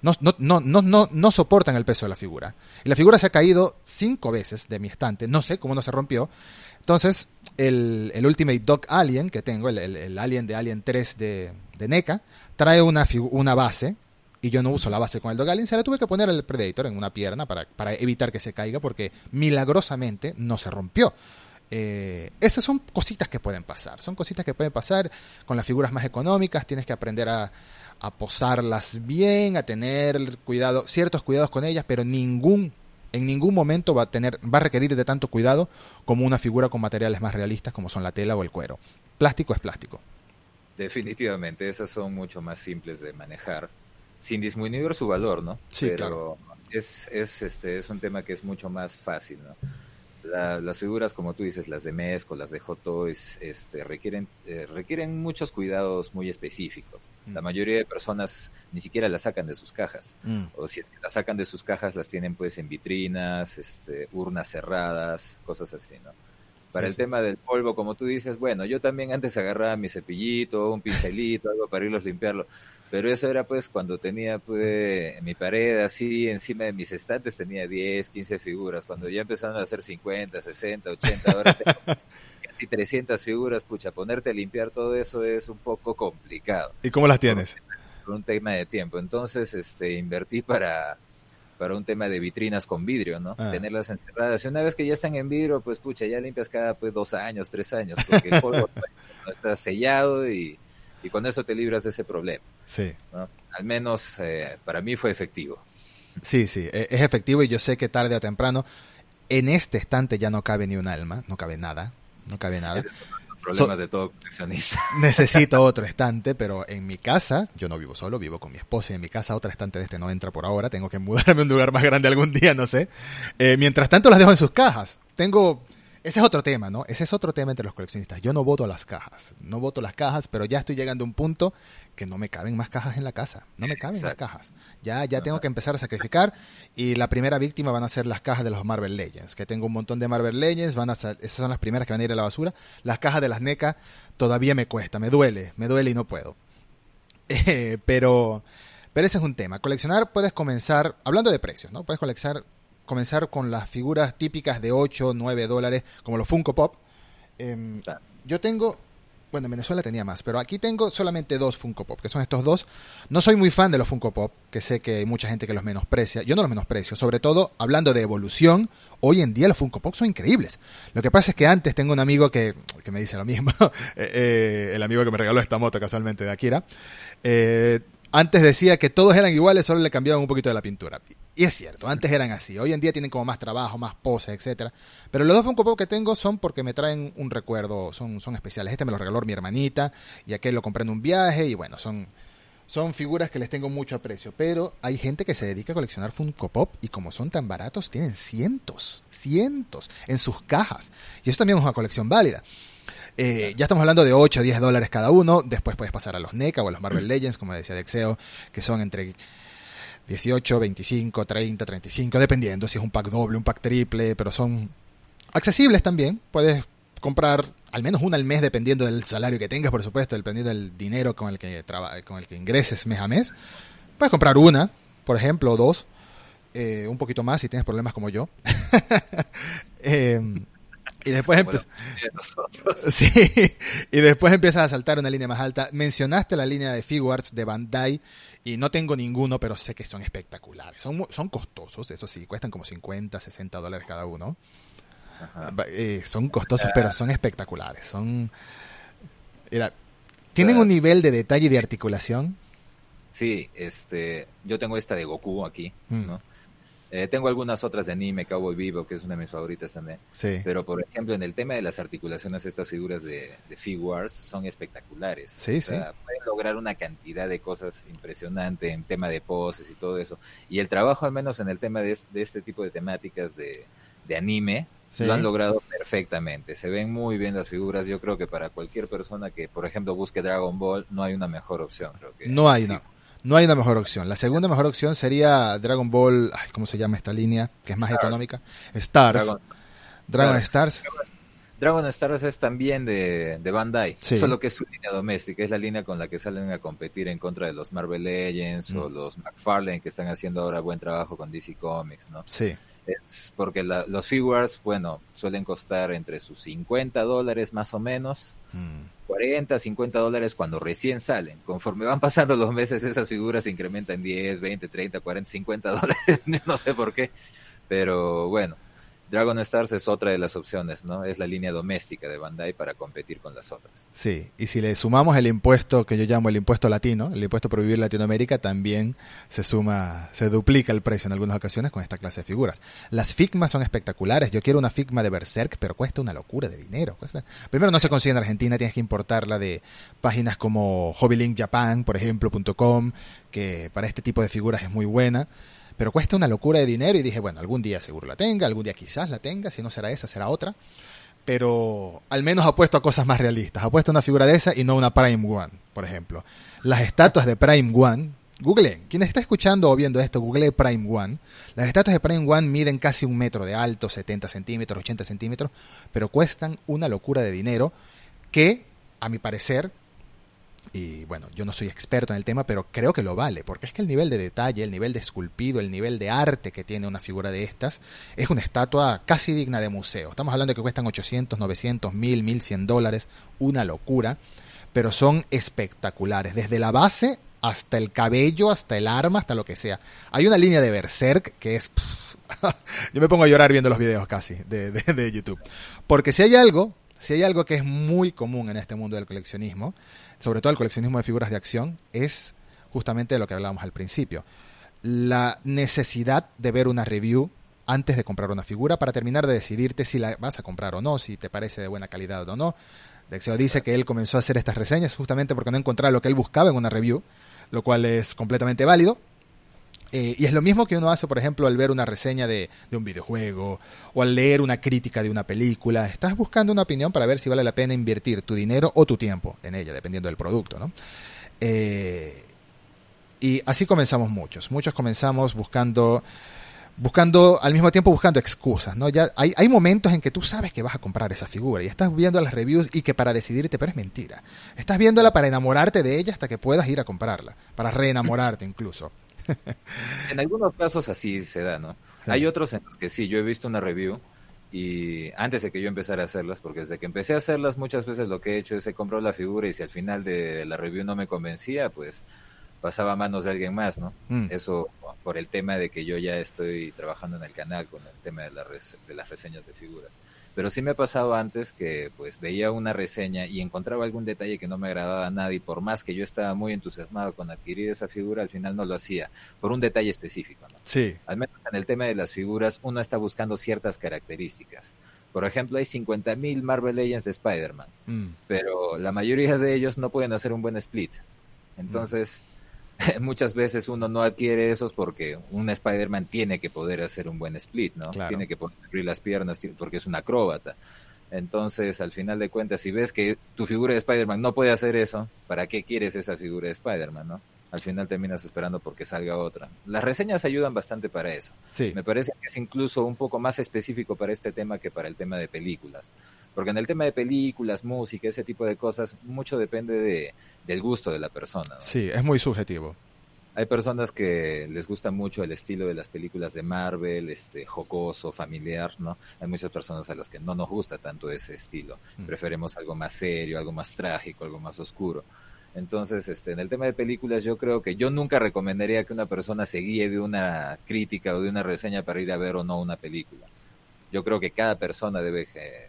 no, no, no, no, no soportan el peso de la figura. Y la figura se ha caído cinco veces de mi estante, no sé cómo no se rompió. Entonces, el, el Ultimate Dog Alien que tengo, el, el, Alien de Alien 3 de, de NECA, trae una, una base, y yo no uso la base con el Dog Alien, se la tuve que poner al Predator en una pierna para, para evitar que se caiga, porque milagrosamente no se rompió. Eh, esas son cositas que pueden pasar, son cositas que pueden pasar con las figuras más económicas, tienes que aprender a, a posarlas bien, a tener cuidado, ciertos cuidados con ellas, pero ningún en ningún momento va a tener va a requerir de tanto cuidado como una figura con materiales más realistas como son la tela o el cuero. Plástico es plástico. Definitivamente, esas son mucho más simples de manejar, sin disminuir su valor, ¿no? Sí, Pero claro. es, es, este, es un tema que es mucho más fácil, ¿no? La, las figuras, como tú dices, las de Mesco, las de Hot Toys, este, requieren, eh, requieren muchos cuidados muy específicos. Mm. La mayoría de personas ni siquiera las sacan de sus cajas. Mm. O si es que las sacan de sus cajas, las tienen pues en vitrinas, este, urnas cerradas, cosas así, ¿no? Para sí, el sí. tema del polvo, como tú dices, bueno, yo también antes agarraba mi cepillito, un pincelito, algo para irlos limpiarlo. Pero eso era pues cuando tenía pues mi pared así encima de mis estantes tenía 10, 15 figuras. Cuando ya empezaron a hacer 50, 60, 80, ahora tengo casi 300 figuras, pucha, ponerte a limpiar todo eso es un poco complicado. ¿Y cómo las tienes? Por, por un tema de tiempo. Entonces, este, invertí para para un tema de vitrinas con vidrio, ¿no? Ah. Tenerlas encerradas. Y una vez que ya están en vidrio, pues pucha, ya limpias cada pues dos años, tres años, porque el polvo no está sellado y, y, con eso te libras de ese problema. Sí. ¿no? Al menos eh, para mí fue efectivo. Sí, sí, e, es efectivo y yo sé que tarde o temprano en este estante ya no cabe ni un alma, no cabe nada, no cabe nada problemas so, de todo coleccionista. Necesito otro estante, pero en mi casa, yo no vivo solo, vivo con mi esposa y en mi casa otro estante de este no entra por ahora, tengo que mudarme a un lugar más grande algún día, no sé. Eh, mientras tanto las dejo en sus cajas. Tengo... Ese es otro tema, ¿no? Ese es otro tema entre los coleccionistas. Yo no voto las cajas, no voto las cajas, pero ya estoy llegando a un punto que no me caben más cajas en la casa, no me caben Exacto. más cajas. Ya, ya tengo que empezar a sacrificar y la primera víctima van a ser las cajas de los Marvel Legends, que tengo un montón de Marvel Legends, van a esas son las primeras que van a ir a la basura. Las cajas de las NECA todavía me cuesta, me duele, me duele y no puedo. Eh, pero, pero ese es un tema. Coleccionar puedes comenzar, hablando de precios, ¿no? Puedes coleccionar, comenzar con las figuras típicas de 8, 9 dólares, como los Funko Pop. Eh, yo tengo bueno, en Venezuela tenía más, pero aquí tengo solamente dos Funko Pop, que son estos dos. No soy muy fan de los Funko Pop, que sé que hay mucha gente que los menosprecia. Yo no los menosprecio, sobre todo hablando de evolución. Hoy en día los Funko Pop son increíbles. Lo que pasa es que antes tengo un amigo que, que me dice lo mismo, eh, el amigo que me regaló esta moto casualmente de Akira. Eh, antes decía que todos eran iguales, solo le cambiaban un poquito de la pintura. Y es cierto, antes eran así. Hoy en día tienen como más trabajo, más poses, etcétera. Pero los dos Funko Pop que tengo son porque me traen un recuerdo, son, son especiales. Este me lo regaló mi hermanita y aquel lo compré en un viaje y bueno, son, son figuras que les tengo mucho aprecio. Pero hay gente que se dedica a coleccionar Funko Pop y como son tan baratos, tienen cientos, cientos en sus cajas. Y eso también es una colección válida. Eh, ya estamos hablando de 8 o 10 dólares cada uno. Después puedes pasar a los NECA o a los Marvel Legends, como decía Dexeo, que son entre 18, 25, 30, 35, dependiendo si es un pack doble, un pack triple, pero son accesibles también. Puedes comprar al menos una al mes dependiendo del salario que tengas, por supuesto, dependiendo del dinero con el que con el que ingreses mes a mes. Puedes comprar una, por ejemplo, o dos, eh, un poquito más si tienes problemas como yo. Em, y después, sí, y después empiezas a saltar una línea más alta. Mencionaste la línea de Figuarts de Bandai y no tengo ninguno, pero sé que son espectaculares. Son, son costosos, eso sí, cuestan como 50, 60 dólares cada uno. Eh, son costosos, pero son espectaculares. Son. tienen un nivel de detalle y de articulación. Sí, este, yo tengo esta de Goku aquí, mm. ¿no? Eh, tengo algunas otras de anime, Cowboy Vivo, que es una de mis favoritas también. Sí. Pero, por ejemplo, en el tema de las articulaciones, estas figuras de, de Figuarts son espectaculares. Sí, sí. Pueden lograr una cantidad de cosas impresionante en tema de poses y todo eso. Y el trabajo, al menos en el tema de, este tipo de temáticas de, de anime, lo han logrado perfectamente. Se ven muy bien las figuras. Yo creo que para cualquier persona que, por ejemplo, busque Dragon Ball, no hay una mejor opción. Creo que no hay, no. No hay una mejor opción. La segunda mejor opción sería Dragon Ball, ¿cómo se llama esta línea? Que es más económica. Stars. Dragon, Stars. Dragon Stars es también de, de Bandai, solo que es su línea doméstica, es la línea con la que salen a competir en contra de los Marvel Legends o mm. los McFarlane que están haciendo ahora buen trabajo con DC Comics, ¿no? Sí. Es porque los figures, bueno, suelen costar entre sus 50 dólares más o menos, 40, mm. 50 dólares cuando recién salen. Conforme van pasando los meses, esas figuras se incrementan 10, 20, 30, 40, 50 dólares, no sé por qué, pero bueno, Dragon Stars es otra de las opciones, ¿no? Es la línea doméstica de Bandai para competir con las otras. Sí, y si le sumamos el impuesto que yo llamo el impuesto latino, el impuesto por vivir en Latinoamérica, también se suma, se duplica el precio en algunas ocasiones con esta clase de figuras. Las Figmas son espectaculares. Yo quiero una Figma de Berserk, pero cuesta una locura de dinero. Primero, no se consigue en Argentina, tienes que importarla de páginas como Hobbylink Japan, por ejemplo, .com, que para este tipo de figuras es muy buena pero cuesta una locura de dinero y dije, bueno, algún día seguro la tenga, algún día quizás la tenga, si no será esa, será otra. Pero al menos apuesto a cosas más realistas. Apuesto a una figura de esa y no una Prime One, por ejemplo. Las estatuas de Prime One, Google, quien está escuchando o viendo esto, Google Prime One. Las estatuas de Prime One miden casi un metro de alto, 70 centímetros, 80 centímetros, pero cuestan una locura de dinero que, a mi parecer, y bueno, yo no soy experto en el tema, pero creo que lo vale, porque es que el nivel de detalle, el nivel de esculpido, el nivel de arte que tiene una figura de estas, es una estatua casi digna de museo. Estamos hablando de que cuestan 800, 900, 1000, 1100 dólares, una locura, pero son espectaculares, desde la base hasta el cabello, hasta el arma, hasta lo que sea. Hay una línea de Berserk que es... yo me pongo a llorar viendo los videos casi de, de, de YouTube. Porque si hay algo, si hay algo que es muy común en este mundo del coleccionismo, sobre todo el coleccionismo de figuras de acción, es justamente de lo que hablábamos al principio. La necesidad de ver una review antes de comprar una figura para terminar de decidirte si la vas a comprar o no, si te parece de buena calidad o no. Dexeo dice que él comenzó a hacer estas reseñas justamente porque no encontraba lo que él buscaba en una review, lo cual es completamente válido. Eh, y es lo mismo que uno hace, por ejemplo, al ver una reseña de, un videojuego o al leer una crítica de una película. Estás buscando una opinión para ver si vale la pena invertir tu dinero o tu tiempo en ella, dependiendo del producto, ¿no? Eh, y así comenzamos muchos. Muchos comenzamos buscando, buscando, al mismo tiempo buscando excusas, ¿no? Ya hay, hay momentos en que tú sabes que vas a comprar esa figura y estás viendo las reviews y que para decidirte, pero es mentira. Estás viéndola para enamorarte de ella hasta que puedas ir a comprarla, para reenamorarte incluso. en algunos casos así se da, ¿no? Hay otros en los que sí, yo he visto una review y antes de que yo empezara a hacerlas, porque desde que empecé a hacerlas muchas veces lo que he hecho es he comprado la figura y si al final de la review no me convencía, pues pasaba a manos de alguien más, ¿no? Mm. Eso por el tema de que yo ya estoy trabajando en el canal con el tema de, de las reseñas de figuras. Pero sí me ha pasado antes que pues veía una reseña y encontraba algún detalle que no me agradaba a nadie, por más que yo estaba muy entusiasmado con adquirir esa figura, al final no lo hacía, por un detalle específico. ¿no? Sí. Al menos en el tema de las figuras, uno está buscando ciertas características. Por ejemplo, hay 50.000 Marvel Legends de Spider-Man, mm. pero la mayoría de ellos no pueden hacer un buen split. Entonces... muchas veces uno no adquiere esos porque un Spider-Man tiene que poder hacer un buen split, ¿no? Tiene que poder abrir las piernas porque es un acróbata. Entonces, al final de cuentas, si ves que tu figura de Spider-Man no puede hacer eso, ¿para qué quieres esa figura de Spider-Man, no? Al final terminas esperando porque salga otra. Las reseñas ayudan bastante para eso. Sí. Me parece que es incluso un poco más específico para este tema que para el tema de películas. Porque en el tema de películas, música, ese tipo de cosas, mucho depende de, del gusto de la persona. ¿no? Sí, es muy subjetivo. Hay personas que les gusta mucho el estilo de las películas de Marvel, este jocoso, familiar, ¿no? Hay muchas personas a las que no nos gusta tanto ese estilo. Mm. Preferimos algo más serio, algo más trágico, algo más oscuro. Entonces, este, en el tema de películas, yo creo que yo nunca recomendaría que una persona se guíe de una crítica o de una reseña para ir a ver o no una película. Yo creo que cada persona debe eh,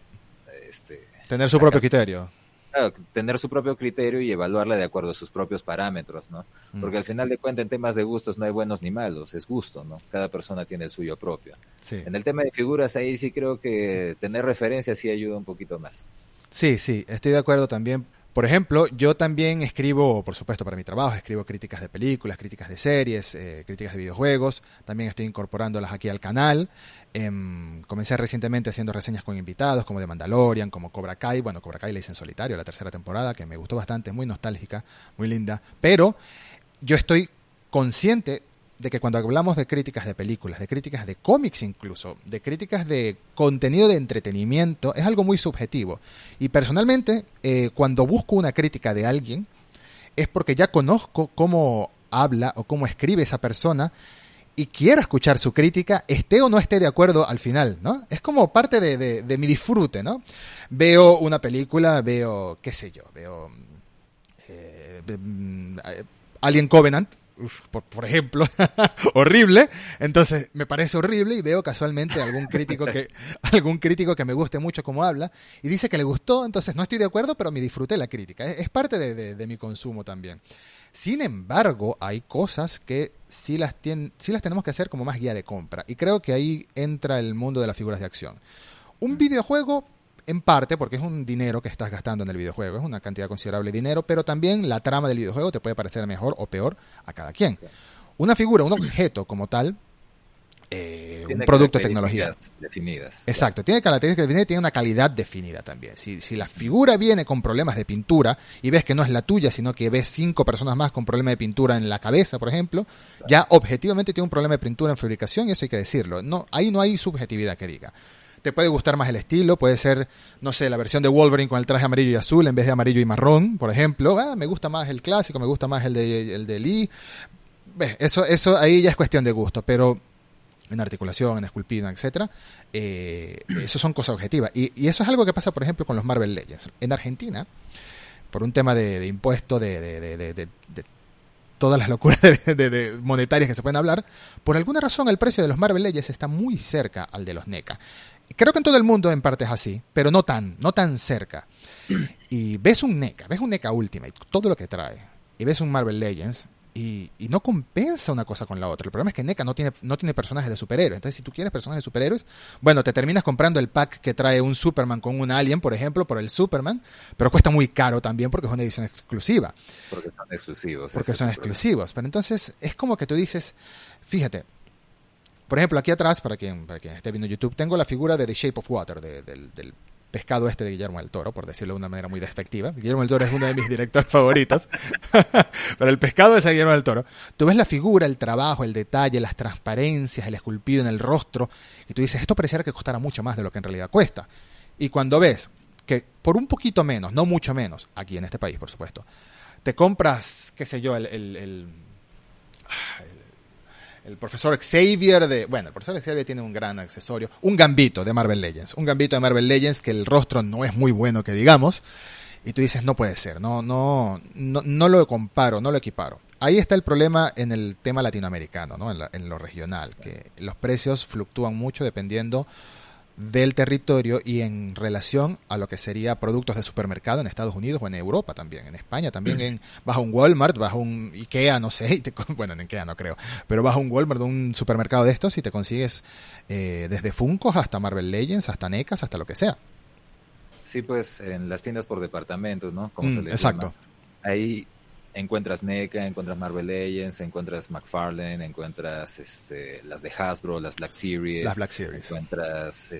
este, Tener su sacar- propio criterio. claro, tener su propio criterio y evaluarla de acuerdo a sus propios parámetros, ¿no? Mm. Porque al final de cuentas en temas de gustos no hay buenos ni malos, es gusto, ¿no? Cada persona tiene el suyo propio. Sí. En el tema de figuras ahí sí creo que tener referencias sí ayuda un poquito más. Sí, sí, estoy de acuerdo también. Por ejemplo, yo también escribo, por supuesto, para mi trabajo, escribo críticas de películas, críticas de series, eh, críticas de videojuegos. También estoy incorporándolas aquí al canal. Em, comencé recientemente haciendo reseñas con invitados, como de Mandalorian, como Cobra Kai. Bueno, Cobra Kai la hice en solitario, la tercera temporada, que me gustó bastante, muy nostálgica, muy linda. Pero yo estoy consciente de que cuando hablamos de críticas de películas, de críticas de cómics incluso, de críticas de contenido de entretenimiento, es algo muy subjetivo. Y personalmente, eh, cuando busco una crítica de alguien, es porque ya conozco cómo habla o cómo escribe esa persona y quiero escuchar su crítica, esté o no esté de acuerdo al final, ¿no? Es como parte de, de- mi disfrute, ¿no? Veo una película, veo, qué sé yo, veo eh, mm, eh, Alien Covenant, uf, por, por ejemplo, horrible, entonces me parece horrible y veo casualmente algún crítico que algún crítico que me guste mucho cómo habla y dice que le gustó, entonces no estoy de acuerdo, pero me disfruté la crítica, es, es parte de, de- de mi consumo también. Sin embargo, hay cosas que sí las, sí las tenemos que hacer como más guía de compra. Y creo que ahí entra el mundo de las figuras de acción. Un videojuego, en parte, porque es un dinero que estás gastando en el videojuego, es una cantidad considerable de dinero, pero también la trama del videojuego te puede parecer mejor o peor a cada quien. Una figura, un objeto como tal, eh, un producto de tecnología. definidas. Exacto, tiene características definidas y tiene una calidad definida también. Si, si la figura viene con problemas de pintura y ves que no es la tuya, sino que ves cinco personas más con problema de pintura en la cabeza, por ejemplo, ya objetivamente tiene un problema de pintura en fabricación y eso hay que decirlo. No, ahí no hay subjetividad que diga. Te puede gustar más el estilo, puede ser, no sé, la versión de Wolverine con el traje amarillo y azul en vez de amarillo y marrón, por ejemplo. Ah, me gusta más el clásico, me gusta más el de, el de Lee. Eso, eso ahí ya es cuestión de gusto, pero en articulación, en esculpido, etcétera, eh, eso son cosas objetivas. Y, y eso es algo que pasa, por ejemplo, con los Marvel Legends. En Argentina, por un tema de, de impuesto, de, de, de, todas las locuras monetarias que se pueden hablar, por alguna razón el precio de los Marvel Legends está muy cerca al de los NECA. Creo que en todo el mundo en parte es así, pero no tan, no tan cerca. Y ves un NECA, ves un NECA Ultimate, todo lo que trae, y ves un Marvel Legends, y, y no compensa una cosa con la otra. El problema es que NECA no tiene, no tiene personajes de superhéroes. Entonces, si tú quieres personajes de superhéroes, bueno, te terminas comprando el pack que trae un Superman con un Alien, por ejemplo, por el Superman, pero cuesta muy caro también porque es una edición exclusiva Porque son exclusivos. porque son exclusivos. Pero entonces es como que tú dices, fíjate, por ejemplo, aquí atrás, para quien, para quien esté viendo YouTube, tengo la figura de The Shape of Water, de- del, del pescado este de Guillermo del Toro, por decirlo de una manera muy despectiva. Guillermo del Toro es uno de mis directores favoritos. Pero el pescado es de Guillermo del Toro. Tú ves la figura, el trabajo, el detalle, las transparencias, el esculpido en el rostro, y tú dices, esto pareciera que costara mucho más de lo que en realidad cuesta. Y cuando ves que por un poquito menos, no mucho menos, aquí en este país, por supuesto, te compras, qué sé yo, el, el, el, el- profesor Xavier de... Bueno, el profesor Xavier tiene un gran accesorio, un gambito de Marvel Legends, un gambito de Marvel Legends que el rostro no es muy bueno, que digamos, y tú dices, no puede ser, no, no, no, no lo comparo, no lo equiparo. Ahí está el problema en el tema latinoamericano, ¿no? en, la- en lo regional, que los precios fluctúan mucho dependiendo del territorio y en relación a lo que sería productos de supermercado en Estados Unidos o en Europa también, en España también, en, vas a un Walmart, vas a un Ikea, no sé, y te con- bueno, en Ikea no creo, pero vas a un Walmart, un supermercado de estos y te consigues eh, desde Funkos hasta Marvel Legends, hasta NECAs, hasta lo que sea. Sí, pues en las tiendas por departamentos, ¿no? Como Mm, se les exacto. llama. Ahí encuentras NECA, encuentras Marvel Legends, encuentras McFarlane, encuentras este, las de Hasbro, las Black Series. Las Black Series. Encuentras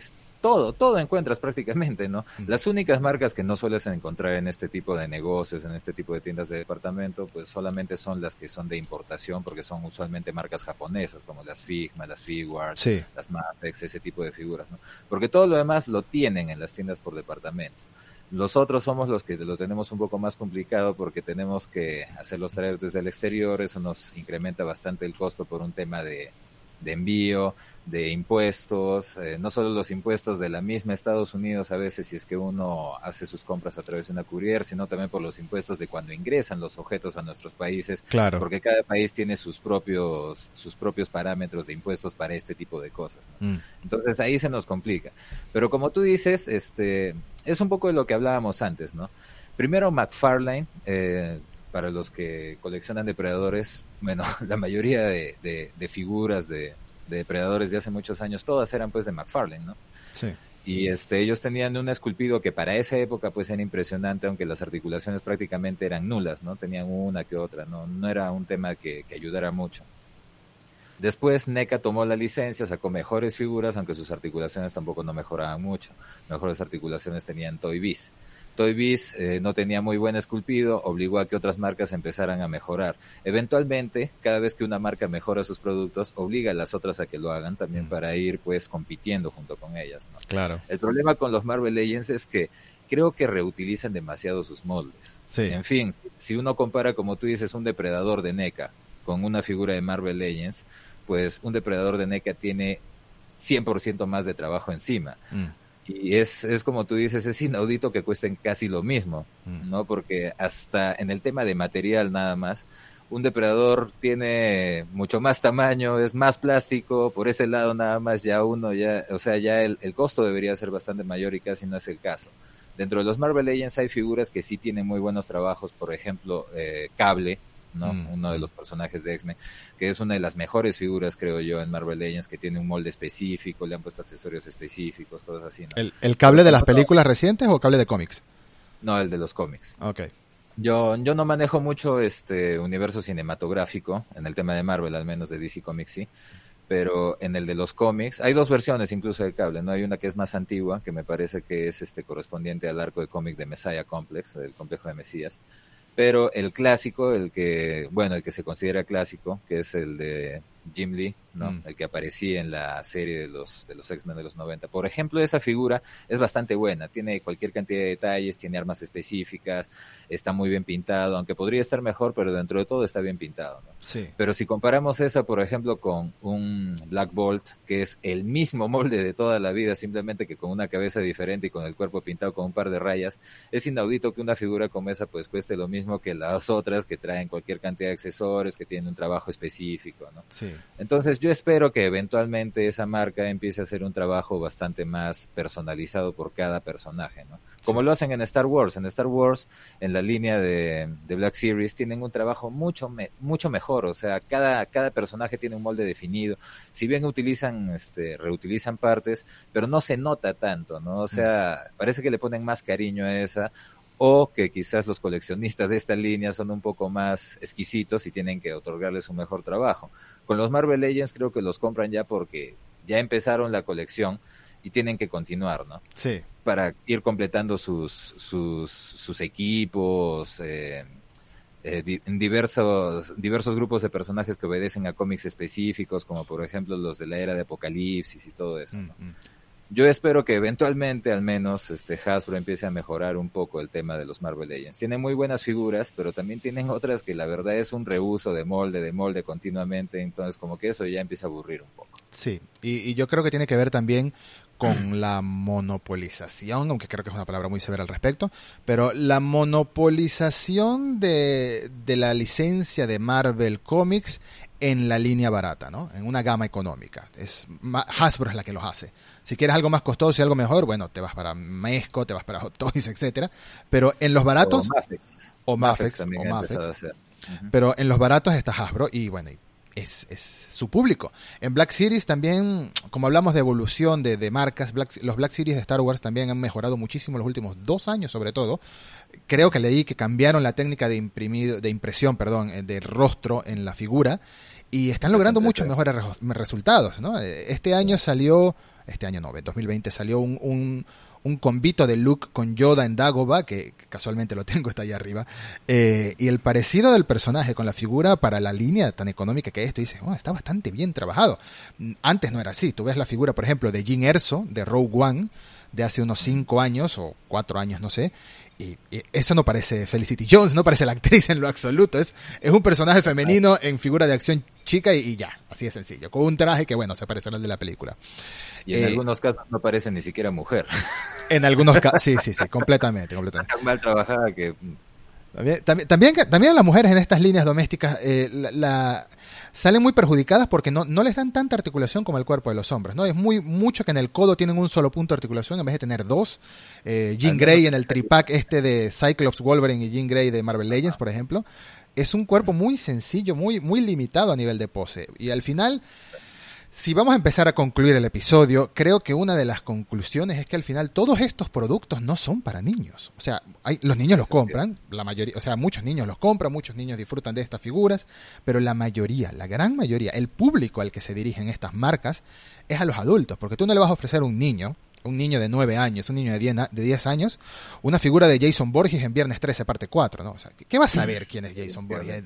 todo, todo encuentras prácticamente, ¿no? Las únicas marcas que no sueles encontrar en este tipo de negocios, en este tipo de tiendas de departamento, pues solamente son las que son de importación, porque son usualmente marcas japonesas, como las Figma, las Figuarts, las Mapex, ese tipo de figuras, ¿no? Porque todo lo demás lo tienen en las tiendas por departamento. Los otros somos los que lo tenemos un poco más complicado porque tenemos que hacerlos traer desde el exterior, eso nos incrementa bastante el costo por un tema de, de envío, de impuestos, eh, no solo los impuestos de la misma Estados Unidos a veces si es que uno hace sus compras a través de una courier, sino también por los impuestos de cuando ingresan los objetos a nuestros países, claro. porque cada país tiene sus propios sus propios parámetros de impuestos para este tipo de cosas. Mm. Entonces ahí se nos complica. Pero como tú dices, este es un poco de lo que hablábamos antes, ¿no? Primero McFarlane, eh, para los que coleccionan depredadores, bueno, la mayoría de, de, figuras de, depredadores de hace muchos años, todas eran pues de McFarlane, ¿no? Sí. Y este, ellos tenían un esculpido que para esa época pues era impresionante, aunque las articulaciones prácticamente eran nulas, ¿no? Tenían una que otra, ¿no? No era un tema que, que ayudara mucho. Después NECA tomó la licencia, sacó mejores figuras, aunque sus articulaciones tampoco no mejoraban mucho. Mejores articulaciones tenían Toy Biz. Toy Biz eh, no tenía muy buen esculpido, obligó a que otras marcas empezaran a mejorar. Eventualmente, cada vez que una marca mejora sus productos, obliga a las otras a que lo hagan también mm. para ir pues compitiendo junto con ellas. ¿no? Claro. El problema con los Marvel Legends es que creo que reutilizan demasiado sus moldes. Sí. En fin, si uno compara, como tú dices, un depredador de NECA con una figura de Marvel Legends, pues un depredador de NECA tiene 100% más de trabajo encima. Mm. Y es, es como tú dices, es inaudito que cuesten casi lo mismo, mm. ¿no? Porque hasta en el tema de material nada más, un depredador tiene mucho más tamaño, es más plástico, por ese lado nada más ya uno ya, o sea, ya el, el costo debería ser bastante mayor y casi no es el caso. Dentro de los Marvel Legends hay figuras que sí tienen muy buenos trabajos, por ejemplo, eh, Cable, ¿no? Mm, Uno de los personajes de X-Men, que es una de las mejores figuras, creo yo, en Marvel Legends, que tiene un molde específico, le han puesto accesorios específicos, cosas así. ¿El, cable de las películas recientes o cable de cómics? No, el de los cómics. Ok. Yo, yo no manejo mucho este universo cinematográfico, en el tema de Marvel, al menos de DC Comics sí, pero en el de los cómics, hay dos versiones incluso de cable, ¿no? Hay una que es más antigua, que me parece que es este correspondiente al arco de cómic de Messiah Complex, del complejo de Mesías, pero el clásico, el que, bueno, el que se considera clásico, que es el de Jim Lee, ¿no? Mm. El que aparecía en la serie de los, de los X-Men de los 90. Por ejemplo, esa figura es bastante buena, tiene cualquier cantidad de detalles, tiene armas específicas, está muy bien pintado, aunque podría estar mejor, pero dentro de todo está bien pintado, ¿no? Sí. Pero si comparamos esa, por ejemplo, con un Black Bolt, que es el mismo molde de toda la vida, simplemente que con una cabeza diferente y con el cuerpo pintado con un par de rayas, es inaudito que una figura como esa pues cueste lo mismo que las otras que traen cualquier cantidad de accesorios, que tienen un trabajo específico, ¿no? Sí. Entonces yo espero que eventualmente esa marca empiece a hacer un trabajo bastante más personalizado por cada personaje, ¿no? Como lo hacen en Star Wars. En Star Wars, en la línea de, Black Series, tienen un trabajo mucho, mucho mejor. O sea, cada, cada personaje tiene un molde definido. Si bien utilizan, este, reutilizan partes, pero no se nota tanto, ¿no? O sea, parece que le ponen más cariño a esa o que quizás los coleccionistas de esta línea son un poco más exquisitos y tienen que otorgarles un mejor trabajo. Con los Marvel Legends creo que los compran ya porque ya empezaron la colección y tienen que continuar, ¿no? Sí. Para ir completando sus, sus, sus equipos, eh, eh, diversos, diversos grupos de personajes que obedecen a cómics específicos, como por ejemplo los de la era de Apocalipsis y todo eso. ¿no? Mm, mm yo espero que eventualmente al menos este Hasbro empiece a mejorar un poco el tema de los Marvel Legends. Tienen muy buenas figuras, pero también tienen otras que la verdad es un reuso de molde, de molde continuamente, entonces como que eso ya empieza a aburrir un poco. Sí, y, yo creo que tiene que ver también con la monopolización, aunque creo que es una palabra muy severa al respecto, pero la monopolización de, de la licencia de Marvel Comics en la línea barata, ¿no? En una gama económica. Es Hasbro es la que los hace. Si quieres algo más costoso y algo mejor, bueno, te vas para Mesco, te vas para Hot Toys, etcétera. Pero en los baratos o Mafex, o, Pero en los baratos está Hasbro y bueno, es, es, su público. En Black Series también, como hablamos de evolución de, de marcas, los Black Series de Star Wars también han mejorado muchísimo los últimos dos años, sobre todo. Creo que leí que cambiaron la técnica de imprimido, de impresión, perdón, eh, de rostro en la figura y están logrando muchos mejores resultados. ¿no? Este año salió este año no, en 2020 salió un, un, convito de Luke con Yoda en Dagobah, que casualmente lo tengo, está allá arriba, eh, y el parecido del personaje con la figura para la línea tan económica que es, tú dices, oh, está bastante bien trabajado. Antes no era así, tú ves la figura, por ejemplo, de Jin Erso, de Rogue One, de hace unos cinco años o cuatro años, no sé, y, eso no parece Felicity Jones, no parece la actriz en lo absoluto. Es, es un personaje femenino en figura de acción chica y, ya, así de sencillo. Con un traje que, bueno, se parece al de la película. Y en eh, algunos casos no parece ni siquiera mujer. En algunos casos, sí, sí, sí, completamente. completamente. Tan mal trabajada que también, también, también, las mujeres en estas líneas domésticas eh, la, salen muy perjudicadas porque no, no les dan tanta articulación como el cuerpo de los hombres. ¿no? Es muy mucho que en el codo tienen un solo punto de articulación en vez de tener dos. Eh, Jean Grey en el tripack este de Cyclops, Wolverine y Jean Grey de Marvel Legends, por ejemplo. Es un cuerpo muy sencillo, muy, muy limitado a nivel de pose. Y al final si vamos a empezar a concluir el episodio, creo que una de las conclusiones es que al final todos estos productos no son para niños. O sea, hay, los niños los compran, la mayoría, o sea, muchos niños los compran, muchos niños disfrutan de estas figuras, pero la mayoría, la gran mayoría, el público al que se dirigen estas marcas es a los adultos, porque tú no le vas a ofrecer a un niño un niño de 9 años, un niño de 10, de 10 años, una figura de Jason Borges en Viernes 13, parte 4, ¿no? O sea, ¿qué va a saber quién es Jason Borges?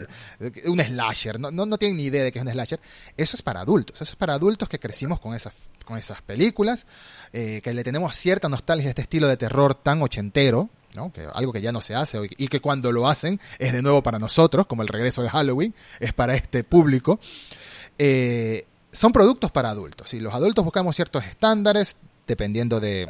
Un slasher, no, no, no tienen ni idea de qué es un slasher. Eso es para adultos, eso es para adultos que crecimos con esas, con esas películas, eh, que le tenemos cierta nostalgia a este estilo de terror tan ochentero, ¿no? Que algo que ya no se hace y que cuando lo hacen es de nuevo para nosotros, como el regreso de Halloween, es para este público. Eh, son productos para adultos. Y los adultos buscamos ciertos estándares, dependiendo de,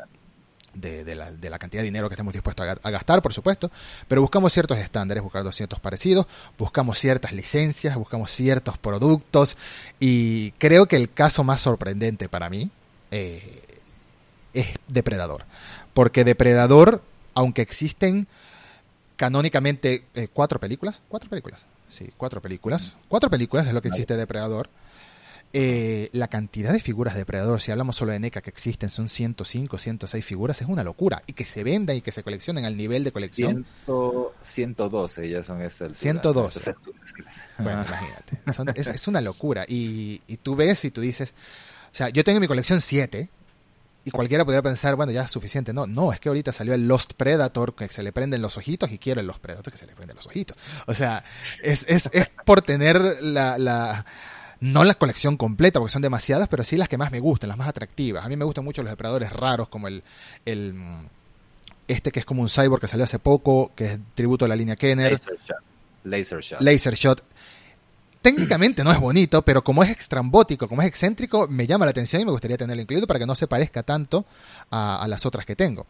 de, la, de, la, cantidad de dinero que estemos dispuestos a, gastar, por supuesto, pero buscamos ciertos estándares, buscamos ciertos parecidos, buscamos ciertas licencias, buscamos ciertos productos y creo que el caso más sorprendente para mí eh, es Depredador, porque Depredador, aunque existen canónicamente eh, cuatro películas, cuatro películas, sí, cuatro películas, cuatro películas es lo que existe Depredador, eh, la cantidad de figuras de depredador, si hablamos solo de NECA que existen, son 105, 106 figuras, es una locura. Y que se vendan y que se coleccionen al nivel de colección. 112 ya son estas. 112. Bueno, imagínate. es, una locura. Y, tú ves y tú dices, o sea, yo tengo en mi colección 7. Y cualquiera podría pensar, bueno, ya es suficiente. No, no, es que ahorita salió el Lost Predator que se le prenden los ojitos y quiero el Lost Predator que se le prenden los ojitos. O sea, es, es, es por tener la, la no la colección completa, porque son demasiadas, pero sí las que más me gustan, las más atractivas. A mí me gustan mucho los depredadores raros, como el, el este que es como un cyborg que salió hace poco, que es tributo a la línea Kenner. Laser Shot. Laser Shot. Técnicamente no es bonito, pero como es extrambótico, como es excéntrico, me llama la atención y me gustaría tenerlo incluido para que no se parezca tanto a, las otras que tengo.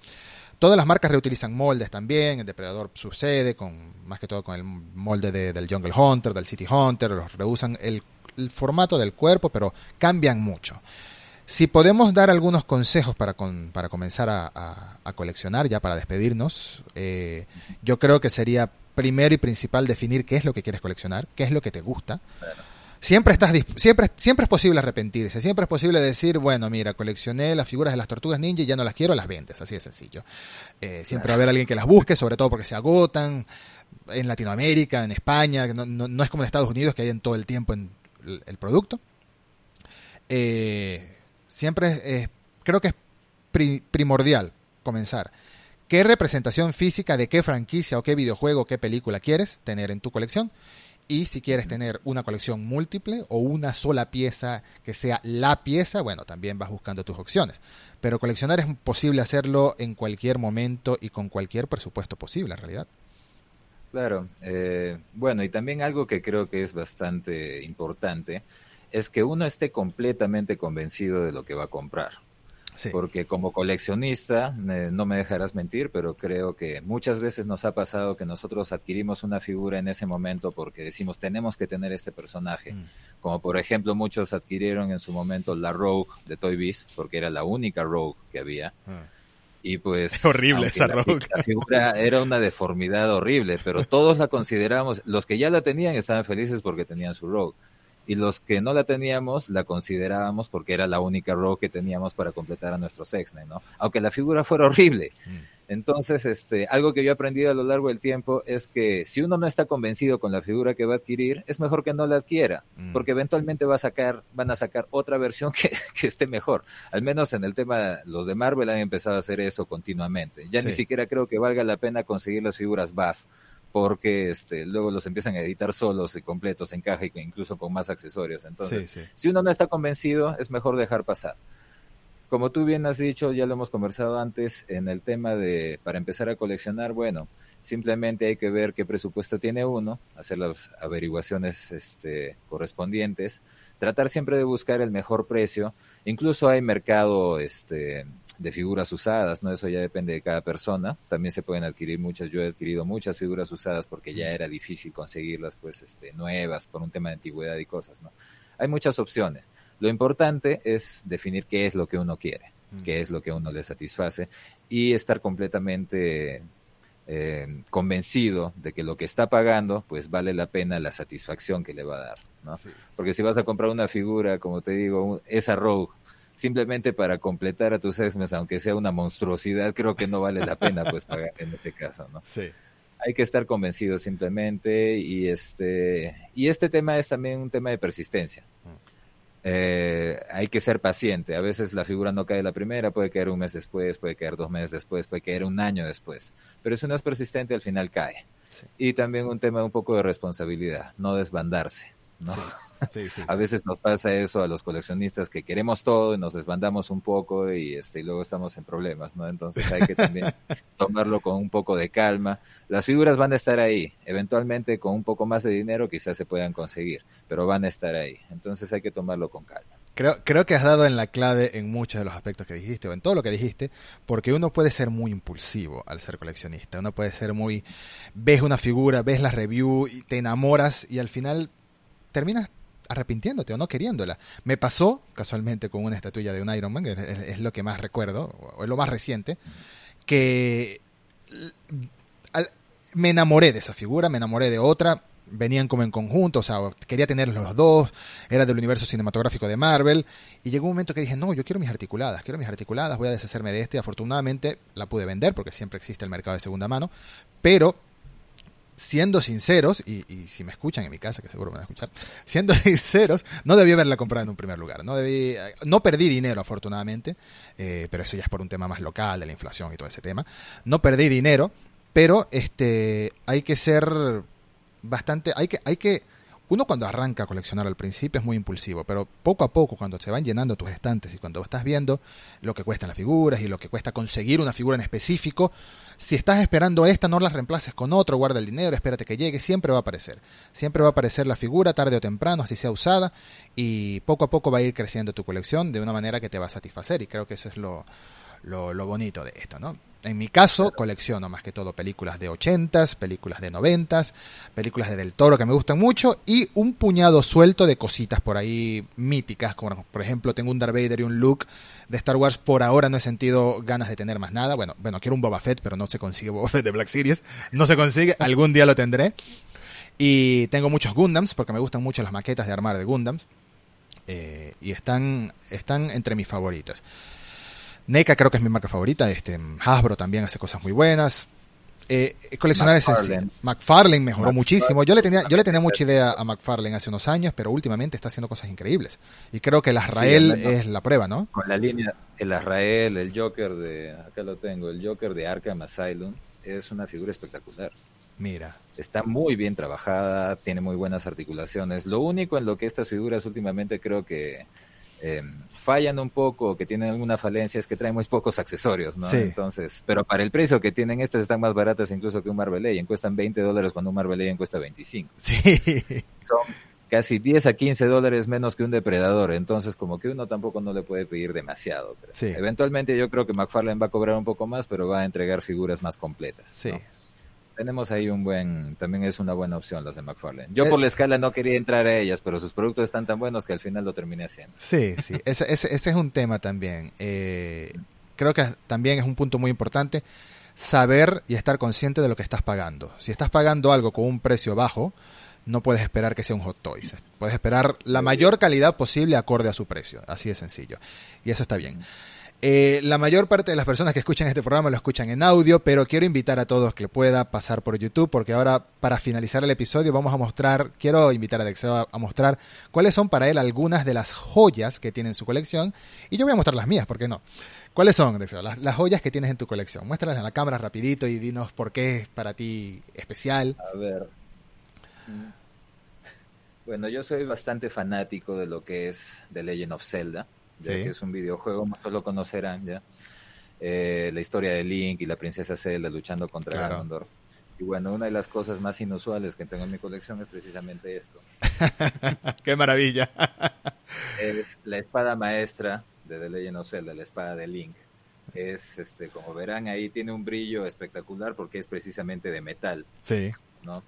Todas las marcas reutilizan moldes también, el depredador sucede, con, más que todo con el molde del Jungle Hunter, del City Hunter, los reusan el el formato del cuerpo, pero cambian mucho. Si podemos dar algunos consejos para, para comenzar a, coleccionar, ya para despedirnos, eh, yo creo que sería primero y principal definir qué es lo que quieres coleccionar, qué es lo que te gusta. Siempre, estás siempre, siempre es posible arrepentirse, siempre es posible decir, bueno, mira, coleccioné las figuras de las tortugas ninja y ya no las quiero, las vendes, así de sencillo. Eh, siempre va a haber alguien que las busque, sobre todo porque se agotan. En Latinoamérica, en España, no, no es como en Estados Unidos que hay en todo el tiempo en el producto. Eh, siempre creo que es primordial comenzar. ¿Qué representación física de qué franquicia o qué videojuego qué película quieres tener en tu colección? Y si quieres tener una colección múltiple o una sola pieza que sea la pieza, bueno, también vas buscando tus opciones. Pero coleccionar es posible hacerlo en cualquier momento y con cualquier presupuesto posible, en realidad. Claro, eh, bueno, y también algo que creo que es bastante importante es que uno esté completamente convencido de lo que va a comprar. Porque como coleccionista, no me dejarás mentir, pero creo que muchas veces nos ha pasado que nosotros adquirimos una figura en ese momento porque decimos tenemos que tener este personaje. Mm. Como por ejemplo muchos adquirieron en su momento la Rogue de Toy Biz porque era la única Rogue que había. Ah. Y pues. horrible esa la, la, figura era una deformidad horrible, pero todos la consideramos. Los que ya la tenían estaban felices porque tenían su rogue. y los que no la teníamos la considerábamos porque era la única Rogue que teníamos para completar a nuestros X-Men, ¿no? Aunque la figura fuera horrible. Mm. Entonces, este, algo que yo he aprendido a lo largo del tiempo es que si uno no está convencido con la figura que va a adquirir, es mejor que no la adquiera, mm. porque eventualmente va a sacar, van a sacar otra versión que, que, esté mejor. Al menos en el tema, los de Marvel han empezado a hacer eso continuamente. Ya ni siquiera creo que valga la pena conseguir las figuras buff porque este, luego los empiezan a editar solos y completos en caja y incluso con más accesorios. Entonces, si uno no está convencido, es mejor dejar pasar. Como tú bien has dicho, ya lo hemos conversado antes, en el tema de, para empezar a coleccionar, bueno, simplemente hay que ver qué presupuesto tiene uno, hacer las averiguaciones este, correspondientes, tratar siempre de buscar el mejor precio. Incluso hay mercado este, de figuras usadas, ¿no? Eso ya depende de cada persona. También se pueden adquirir muchas, yo he adquirido muchas figuras usadas porque ya era difícil conseguirlas, pues, este, nuevas por un tema de antigüedad y cosas, ¿no? Hay muchas opciones. Lo importante es definir qué es lo que uno quiere, qué es lo que uno le satisface y estar completamente eh, convencido de que lo que está pagando, pues vale la pena la satisfacción que le va a dar, ¿no? Porque si vas a comprar una figura, como te digo, esa Rogue, simplemente para completar a tus X-Men, aunque sea una monstruosidad, creo que no vale la pena pues pagar en ese caso, ¿no? Sí. Hay que estar convencido simplemente y este y este tema es también un tema de persistencia. Eh, hay que ser paciente. A veces la figura no cae la primera, puede caer un mes después, puede caer dos meses después, puede caer un año después. Pero si uno es persistente, al final cae. Y también un tema un poco de responsabilidad, no desbandarse. ¿No? a veces nos pasa eso a los coleccionistas que queremos todo y nos desbandamos un poco y este y luego estamos en problemas, ¿no? Entonces hay que también tomarlo con un poco de calma. Las figuras van a estar ahí, eventualmente con un poco más de dinero quizás se puedan conseguir, pero van a estar ahí. Entonces hay que tomarlo con calma. Creo, creo que has dado en la clave en muchos de los aspectos que dijiste, o en todo lo que dijiste, porque uno puede ser muy impulsivo al ser coleccionista. Uno puede ser muy. Ves una figura, ves la review, y te enamoras y al final terminas arrepintiéndote o no queriéndola. Me pasó casualmente con una estatuilla de un Iron Man, es, lo que más recuerdo, o es lo más reciente, que me enamoré de esa figura, me enamoré de otra, venían como en conjunto, o sea, quería tener los dos, era del universo cinematográfico de Marvel, y llegó un momento que dije, no, yo quiero mis articuladas, quiero mis articuladas, voy a deshacerme de este, afortunadamente la pude vender, porque siempre existe el mercado de segunda mano, pero siendo sinceros, y, si me escuchan en mi casa, que seguro me van a escuchar, siendo sinceros, no debí haberla comprado en un primer lugar. No, debí, no perdí dinero, afortunadamente, eh, pero eso ya es por un tema más local, de la inflación y todo ese tema. No perdí dinero, pero este hay que ser bastante, hay que, hay que uno cuando arranca a coleccionar al principio es muy impulsivo, pero poco a poco cuando se van llenando tus estantes y cuando estás viendo lo que cuestan las figuras y lo que cuesta conseguir una figura en específico, si estás esperando esta no las reemplaces con otro, guarda el dinero, espérate que llegue, siempre va a aparecer. Siempre va a aparecer la figura tarde o temprano, así sea usada, y poco a poco va a ir creciendo tu colección de una manera que te va a satisfacer y creo que eso es lo, lo, lo bonito de esto, ¿no? En mi caso, colecciono más que todo películas de 80s, películas de 90s, películas de Del Toro que me gustan mucho y un puñado suelto de cositas por ahí míticas, como por ejemplo tengo un Darth Vader y un Luke de Star Wars. Por ahora no he sentido ganas de tener más nada. Bueno, bueno, quiero un Boba Fett, pero no se consigue Boba Fett de Black Series. No se consigue, algún día lo tendré. Y tengo muchos Gundams, porque me gustan mucho las maquetas de armar de Gundams. Eh, y están, están entre mis favoritas. NECA creo que es mi marca favorita. Este, Hasbro también hace cosas muy buenas. Eh, coleccionar McFarlane. ese McFarlane mejoró muchísimo. Yo le tenía, yo le tenía mucha idea a McFarlane hace unos años, pero últimamente está haciendo cosas increíbles. Y creo que el Azrael es la prueba, ¿no? Con la línea, el Azrael, el Joker de, acá lo tengo, el Joker de Arkham Asylum, es una figura espectacular. Mira. Está muy bien trabajada, tiene muy buenas articulaciones. Lo único en lo que estas figuras últimamente creo que Em, fallan un poco, que tienen alguna falencia, es que traen muy pocos accesorios, ¿no? Entonces, pero para el precio que tienen estas están más baratas incluso que un Marvel Legend, cuestan 20 dólares cuando un Marvel Legend cuesta 25. Sí. Son casi 10 a 15 dólares menos que un depredador, entonces como que uno tampoco no le puede pedir demasiado. Eventualmente yo creo que McFarlane va a cobrar un poco más, pero va a entregar figuras más completas. Sí tenemos ahí un buen, también es una buena opción las de McFarlane. Yo por la escala no quería entrar a ellas, pero sus productos están tan buenos que al final lo terminé haciendo. Sí, sí, ese, ese, es un tema también. Eh, creo que también es un punto muy importante saber y estar consciente de lo que estás pagando. Si estás pagando algo con un precio bajo, no puedes esperar que sea un Hot Toys. Puedes esperar la mayor calidad posible acorde a su precio. Así de sencillo. Y eso está bien. Eh, la mayor parte de las personas que escuchan este programa lo escuchan en audio, pero quiero invitar a todos que pueda pasar por YouTube, porque ahora para finalizar el episodio vamos a mostrar, quiero invitar a Dexeo a, mostrar cuáles son para él algunas de las joyas que tiene en su colección, y yo voy a mostrar las mías, ¿por qué no? ¿Cuáles son, Dexeo, las, las joyas que tienes en tu colección? Muéstralas en la cámara rapidito y dinos por qué es para ti especial. A ver. Bueno, yo soy bastante fanático de lo que es The Legend of Zelda que es un videojuego, muchos lo conocerán ya. Eh, la historia de Link y la princesa Zelda luchando contra Ganondorf. Y bueno, una de las cosas más inusuales que tengo en mi colección es precisamente esto. ¡Qué maravilla! es la espada maestra de The Legend of Zelda, la espada de Link. Es, este, como verán ahí, tiene un brillo espectacular porque es precisamente de metal. Sí. ¿no?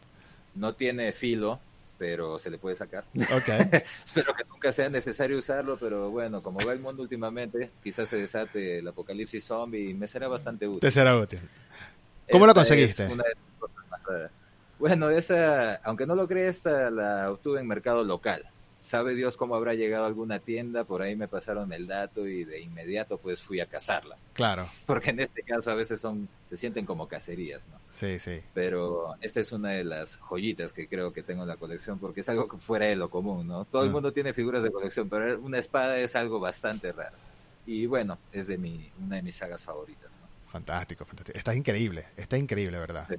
No tiene filo, pero se le puede sacar. Okay. Espero que nunca sea necesario usarlo, pero bueno, como va el mundo últimamente, quizás se desate el apocalipsis zombie y me será bastante útil. Te será útil. ¿Cómo lo conseguiste? bueno, esa, aunque no lo crees, esta la obtuve en mercado local sabe Dios cómo habrá llegado a alguna tienda, por ahí me pasaron el dato y de inmediato pues fui a cazarla. Claro. Porque en este caso a veces son, se sienten como cacerías, ¿no? Sí, sí. Pero esta es una de las joyitas que creo que tengo en la colección porque es algo que fuera de lo común, ¿no? Todo el ah. mundo tiene figuras de colección, pero una espada es algo bastante raro. Y bueno, es de mi, una de mis sagas favoritas, ¿no? Fantástico, fantástico. Está increíble, está increíble, ¿verdad? Sí.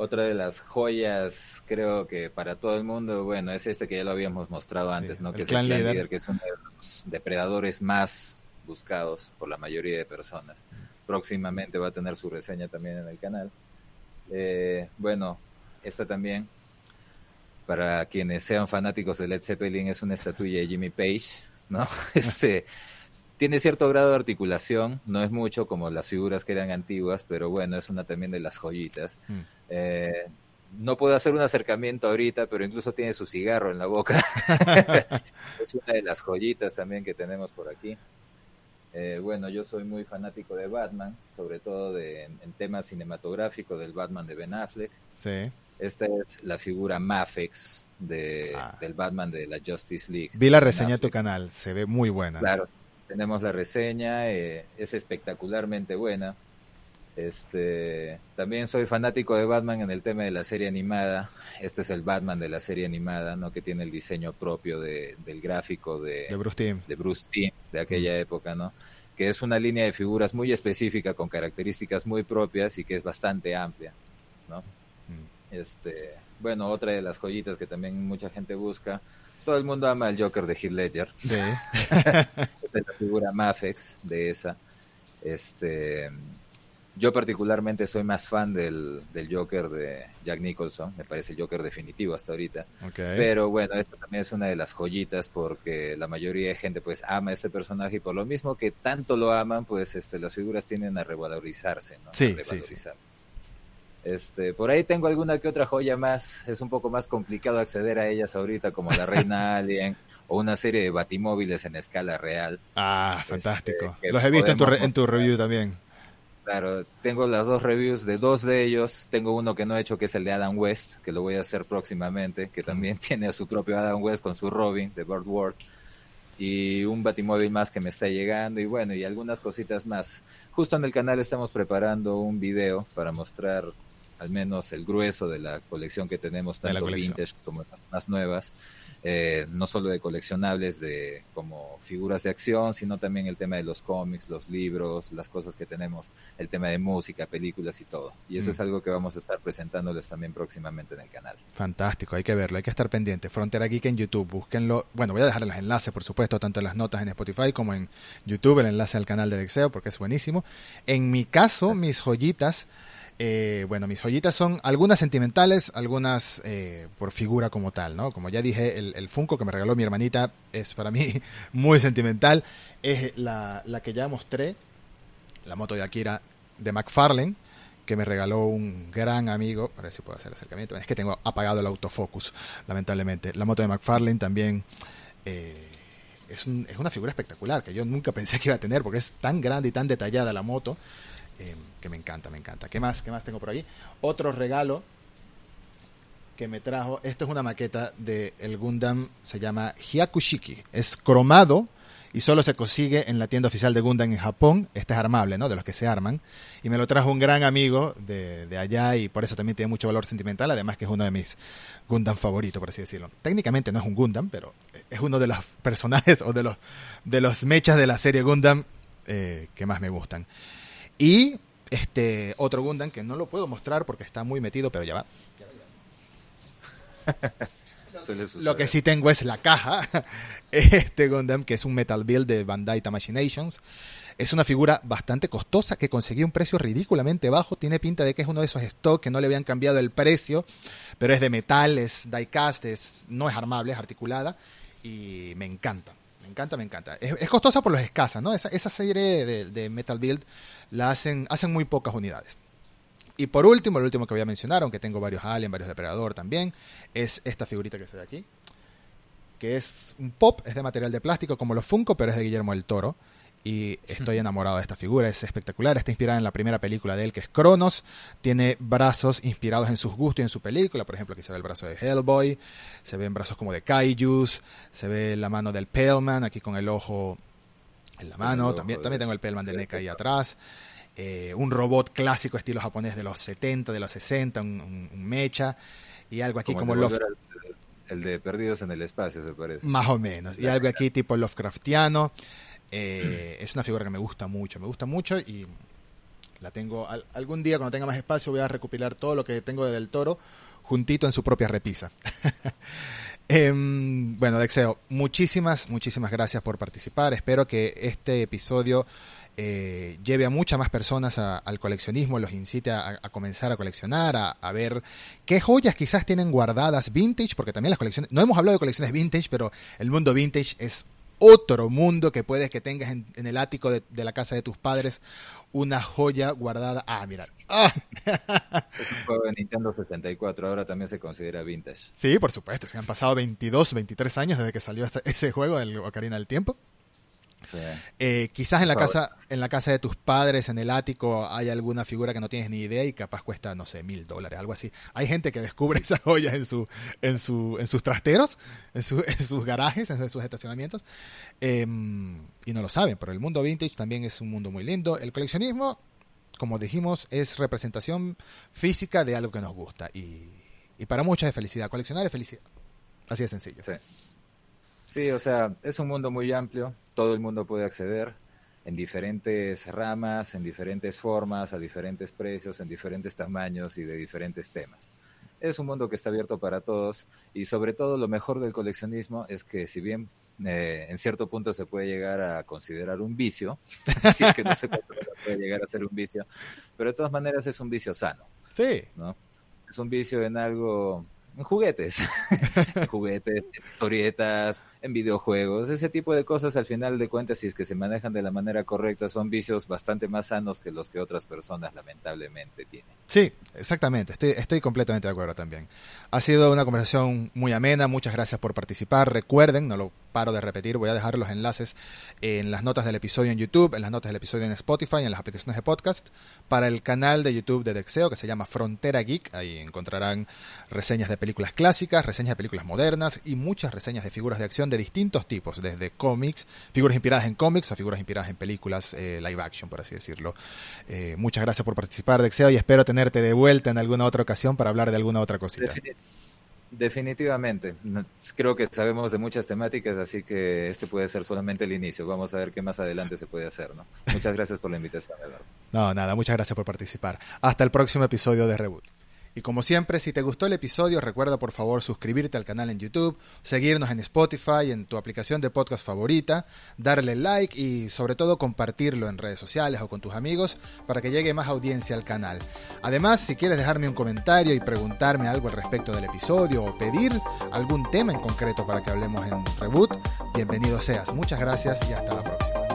Otra de las joyas, creo que para todo el mundo, bueno, es este que ya lo habíamos mostrado antes, ¿no? Que es el Clan líder. que es uno de los depredadores más buscados por la mayoría de personas. Próximamente va a tener su reseña también en el canal. Eh, bueno, esta también, para quienes sean fanáticos de Led Zeppelin, es una estatuilla de Jimmy Page, ¿no? Este tiene cierto grado de articulación, no es mucho como las figuras que eran antiguas, pero bueno, es una también de las joyitas. Mm. Eh, no puedo hacer un acercamiento ahorita, pero incluso tiene su cigarro en la boca. es una de las joyitas también que tenemos por aquí. Eh, bueno, yo soy muy fanático de Batman, sobre todo de, en, temas cinematográficos del Batman de Ben Affleck. Sí. Esta es la figura Mafex de, ah. del Batman de la Justice League. Vi la reseña de tu canal, se ve muy buena. Claro, tenemos la reseña, eh, es espectacularmente buena. Este, también soy fanático de Batman en el tema de la serie animada. Este es el Batman de la serie animada, ¿no? Que tiene el diseño propio de, del gráfico de, de Bruce Timm. De Bruce Timm, de aquella mm. época, ¿no? Que es una línea de figuras muy específica, con características muy propias y que es bastante amplia, ¿no? Mm. Este, bueno, otra de las joyitas que también mucha gente busca todo el mundo ama al Joker de Heath Ledger. Sí. es la figura Mafex de esa. Este, yo particularmente soy más fan del, del, Joker de Jack Nicholson, me parece el Joker definitivo hasta ahorita. Pero bueno, esta también es una de las joyitas porque la mayoría de gente pues ama a este personaje y por lo mismo que tanto lo aman, pues este, las figuras tienden a revalorizarse, ¿no? Sí, sí, sí. Este, por ahí tengo alguna que otra joya más, es un poco más complicado acceder a ellas ahorita, como la Reina Alien o una serie de batimóviles en escala real. Ah, este, fantástico. Los he visto en tu, en tu review también. Claro, tengo las dos reviews de dos de ellos. Tengo uno que no he hecho, que es el de Adam West, que lo voy a hacer próximamente, que también tiene a su propio Adam West con su Robin de Bird World. Y un batimóvil más que me está llegando, y bueno, y algunas cositas más. Justo en el canal estamos preparando un video para mostrar al menos el grueso de la colección que tenemos, tanto vintage como las más nuevas, eh, no solo de coleccionables de como figuras de acción, sino también el tema de los cómics, los libros, las cosas que tenemos, el tema de música, películas y todo. Y eso mm. es algo que vamos a estar presentándoles también próximamente en el canal. Fantástico, hay que verlo, hay que estar pendiente. Frontera Geek en YouTube, búsquenlo. Bueno, voy a dejar los enlaces, por supuesto, tanto en las notas en Spotify como en YouTube, el enlace al canal de Dexeo, porque es buenísimo. En mi caso, mis joyitas eh, bueno, mis joyitas son algunas sentimentales, algunas eh, por figura como tal, ¿no? Como ya dije, el, Funko que me regaló mi hermanita es para mí muy sentimental. Es la, que ya mostré, la moto de Akira de McFarlane, que me regaló un gran amigo. A ver si puedo hacer acercamiento. Es que tengo apagado el autofocus, lamentablemente. La moto de McFarlane también. Eh, es, es, una figura espectacular que yo nunca pensé que iba a tener porque es tan grande y tan detallada la moto que me encanta, me encanta. ¿Qué más? ¿Qué más tengo por aquí? Otro regalo que me trajo. Esto es una maqueta del el Gundam, se llama Hyakushiki. Es cromado y solo se consigue en la tienda oficial de Gundam en Japón. Este es armable, ¿no? De los que se arman. Y me lo trajo un gran amigo de, de allá y por eso también tiene mucho valor sentimental, además que es uno de mis Gundam favoritos, por así decirlo. Técnicamente no es un Gundam, pero es uno de los personajes o de los, de los mechas de la serie Gundam eh, que más me gustan. Y este otro Gundam que no lo puedo mostrar porque está muy metido, pero ya va. Lo que sí tengo es la caja. Este Gundam, que es un Metal Build de Bandai Tamashinations. Es una figura bastante costosa que conseguí un precio ridículamente bajo. Tiene pinta de que es uno de esos stocks que no le habían cambiado el precio, pero es de metal, es diecast, es, no es armable, es articulada y me encanta. Me encanta, me encanta. Es, costosa por los escasas, ¿no? Esa, serie de, de, Metal Build la hacen, hacen muy pocas unidades. Y por último, el último que voy a mencionar, aunque tengo varios Alien, varios Depredador también, es esta figurita que se ve aquí, que es un pop, es de material de plástico como los Funko, pero es de Guillermo del Toro. Y estoy enamorado de esta figura, es espectacular, está inspirada en la primera película de él, que es Cronos, tiene brazos inspirados en sus gustos y en su película, por ejemplo aquí se ve el brazo de Hellboy, se ven brazos como de Kaijus, se ve la mano del Paleman, aquí con el ojo en la mano, también, también tengo el Paleman de NECA ahí atrás. Eh, un robot clásico estilo japonés de los 70, de los 60, un, mecha, y algo aquí como, como el, de Perdidos en el Espacio, se parece. Más o menos, y algo aquí tipo Lovecraftiano. Eh, es una figura que me gusta mucho, me gusta mucho y la tengo, algún día cuando tenga más espacio voy a recopilar todo lo que tengo de Del Toro juntito en su propia repisa. Em, bueno, Dexeo, muchísimas, muchísimas gracias por participar. Espero que este episodio eh, lleve a muchas más personas al coleccionismo, los incite a, comenzar a coleccionar, a, ver qué joyas quizás tienen guardadas vintage, porque también las colecciones, no hemos hablado de colecciones vintage, pero el mundo vintage es otro mundo que puedes que tengas en, el ático de, la casa de tus padres una joya guardada. Ah, mira. Ah. Es un juego de Nintendo 64, ahora también se considera vintage. Sí, por supuesto, se han pasado 22, 23 años desde que salió ese, ese juego, el Ocarina del Tiempo. Eh, quizás en la casa, en la casa de tus padres, en el ático, hay alguna figura que no tienes ni idea y capaz cuesta, no sé, mil dólares, algo así. Hay gente que descubre esas joyas en su, en su, en sus trasteros, en, sus garajes, en sus estacionamientos, em, y no lo saben. Pero el mundo vintage también es un mundo muy lindo. El coleccionismo, como dijimos, es representación física de algo que nos gusta y, y para muchos es felicidad. Coleccionar es felicidad. Así de sencillo. Sí. Sí, o sea, es un mundo muy amplio, todo el mundo puede acceder en diferentes ramas, en diferentes formas, a diferentes precios, en diferentes tamaños y de diferentes temas. Es un mundo que está abierto para todos y sobre todo lo mejor del coleccionismo es que si bien eh, en cierto punto se puede llegar a considerar un vicio, si es que no se puede llegar a ser un vicio, pero de todas maneras es un vicio sano. Sí. ¿no? Es un vicio en algo en juguetes, en juguetes, en historietas, en videojuegos, ese tipo de cosas al final de cuentas, si es que se manejan de la manera correcta, son vicios bastante más sanos que los que otras personas lamentablemente tienen. Sí, exactamente, estoy, estoy completamente de acuerdo también. Ha sido una conversación muy amena, muchas gracias por participar. Recuerden, no lo paro de repetir, voy a dejar los enlaces en las notas del episodio en YouTube, en las notas del episodio en Spotify, en las aplicaciones de podcast, para el canal de YouTube de Dexeo que se llama Frontera Geek, ahí encontrarán reseñas de películas clásicas, reseñas de películas modernas y muchas reseñas de figuras de acción de distintos tipos, desde cómics, figuras inspiradas en cómics a figuras inspiradas en películas eh, live action, por así decirlo. Eh, muchas gracias por participar, Dexeo, y espero tenerte de vuelta en alguna otra ocasión para hablar de alguna otra cosita. Definitivamente. Creo que sabemos de muchas temáticas, así que este puede ser solamente el inicio. Vamos a ver qué más adelante se puede hacer, ¿no? Muchas gracias por la invitación, Eduardo. No, nada, muchas gracias por participar. Hasta el próximo episodio de Reboot. Y como siempre, si te gustó el episodio, recuerda por favor suscribirte al canal en YouTube, seguirnos en Spotify, en tu aplicación de podcast favorita, darle like y sobre todo compartirlo en redes sociales o con tus amigos para que llegue más audiencia al canal. Además, si quieres dejarme un comentario y preguntarme algo al respecto del episodio o pedir algún tema en concreto para que hablemos en Reboot, bienvenido seas. Muchas gracias y hasta la próxima.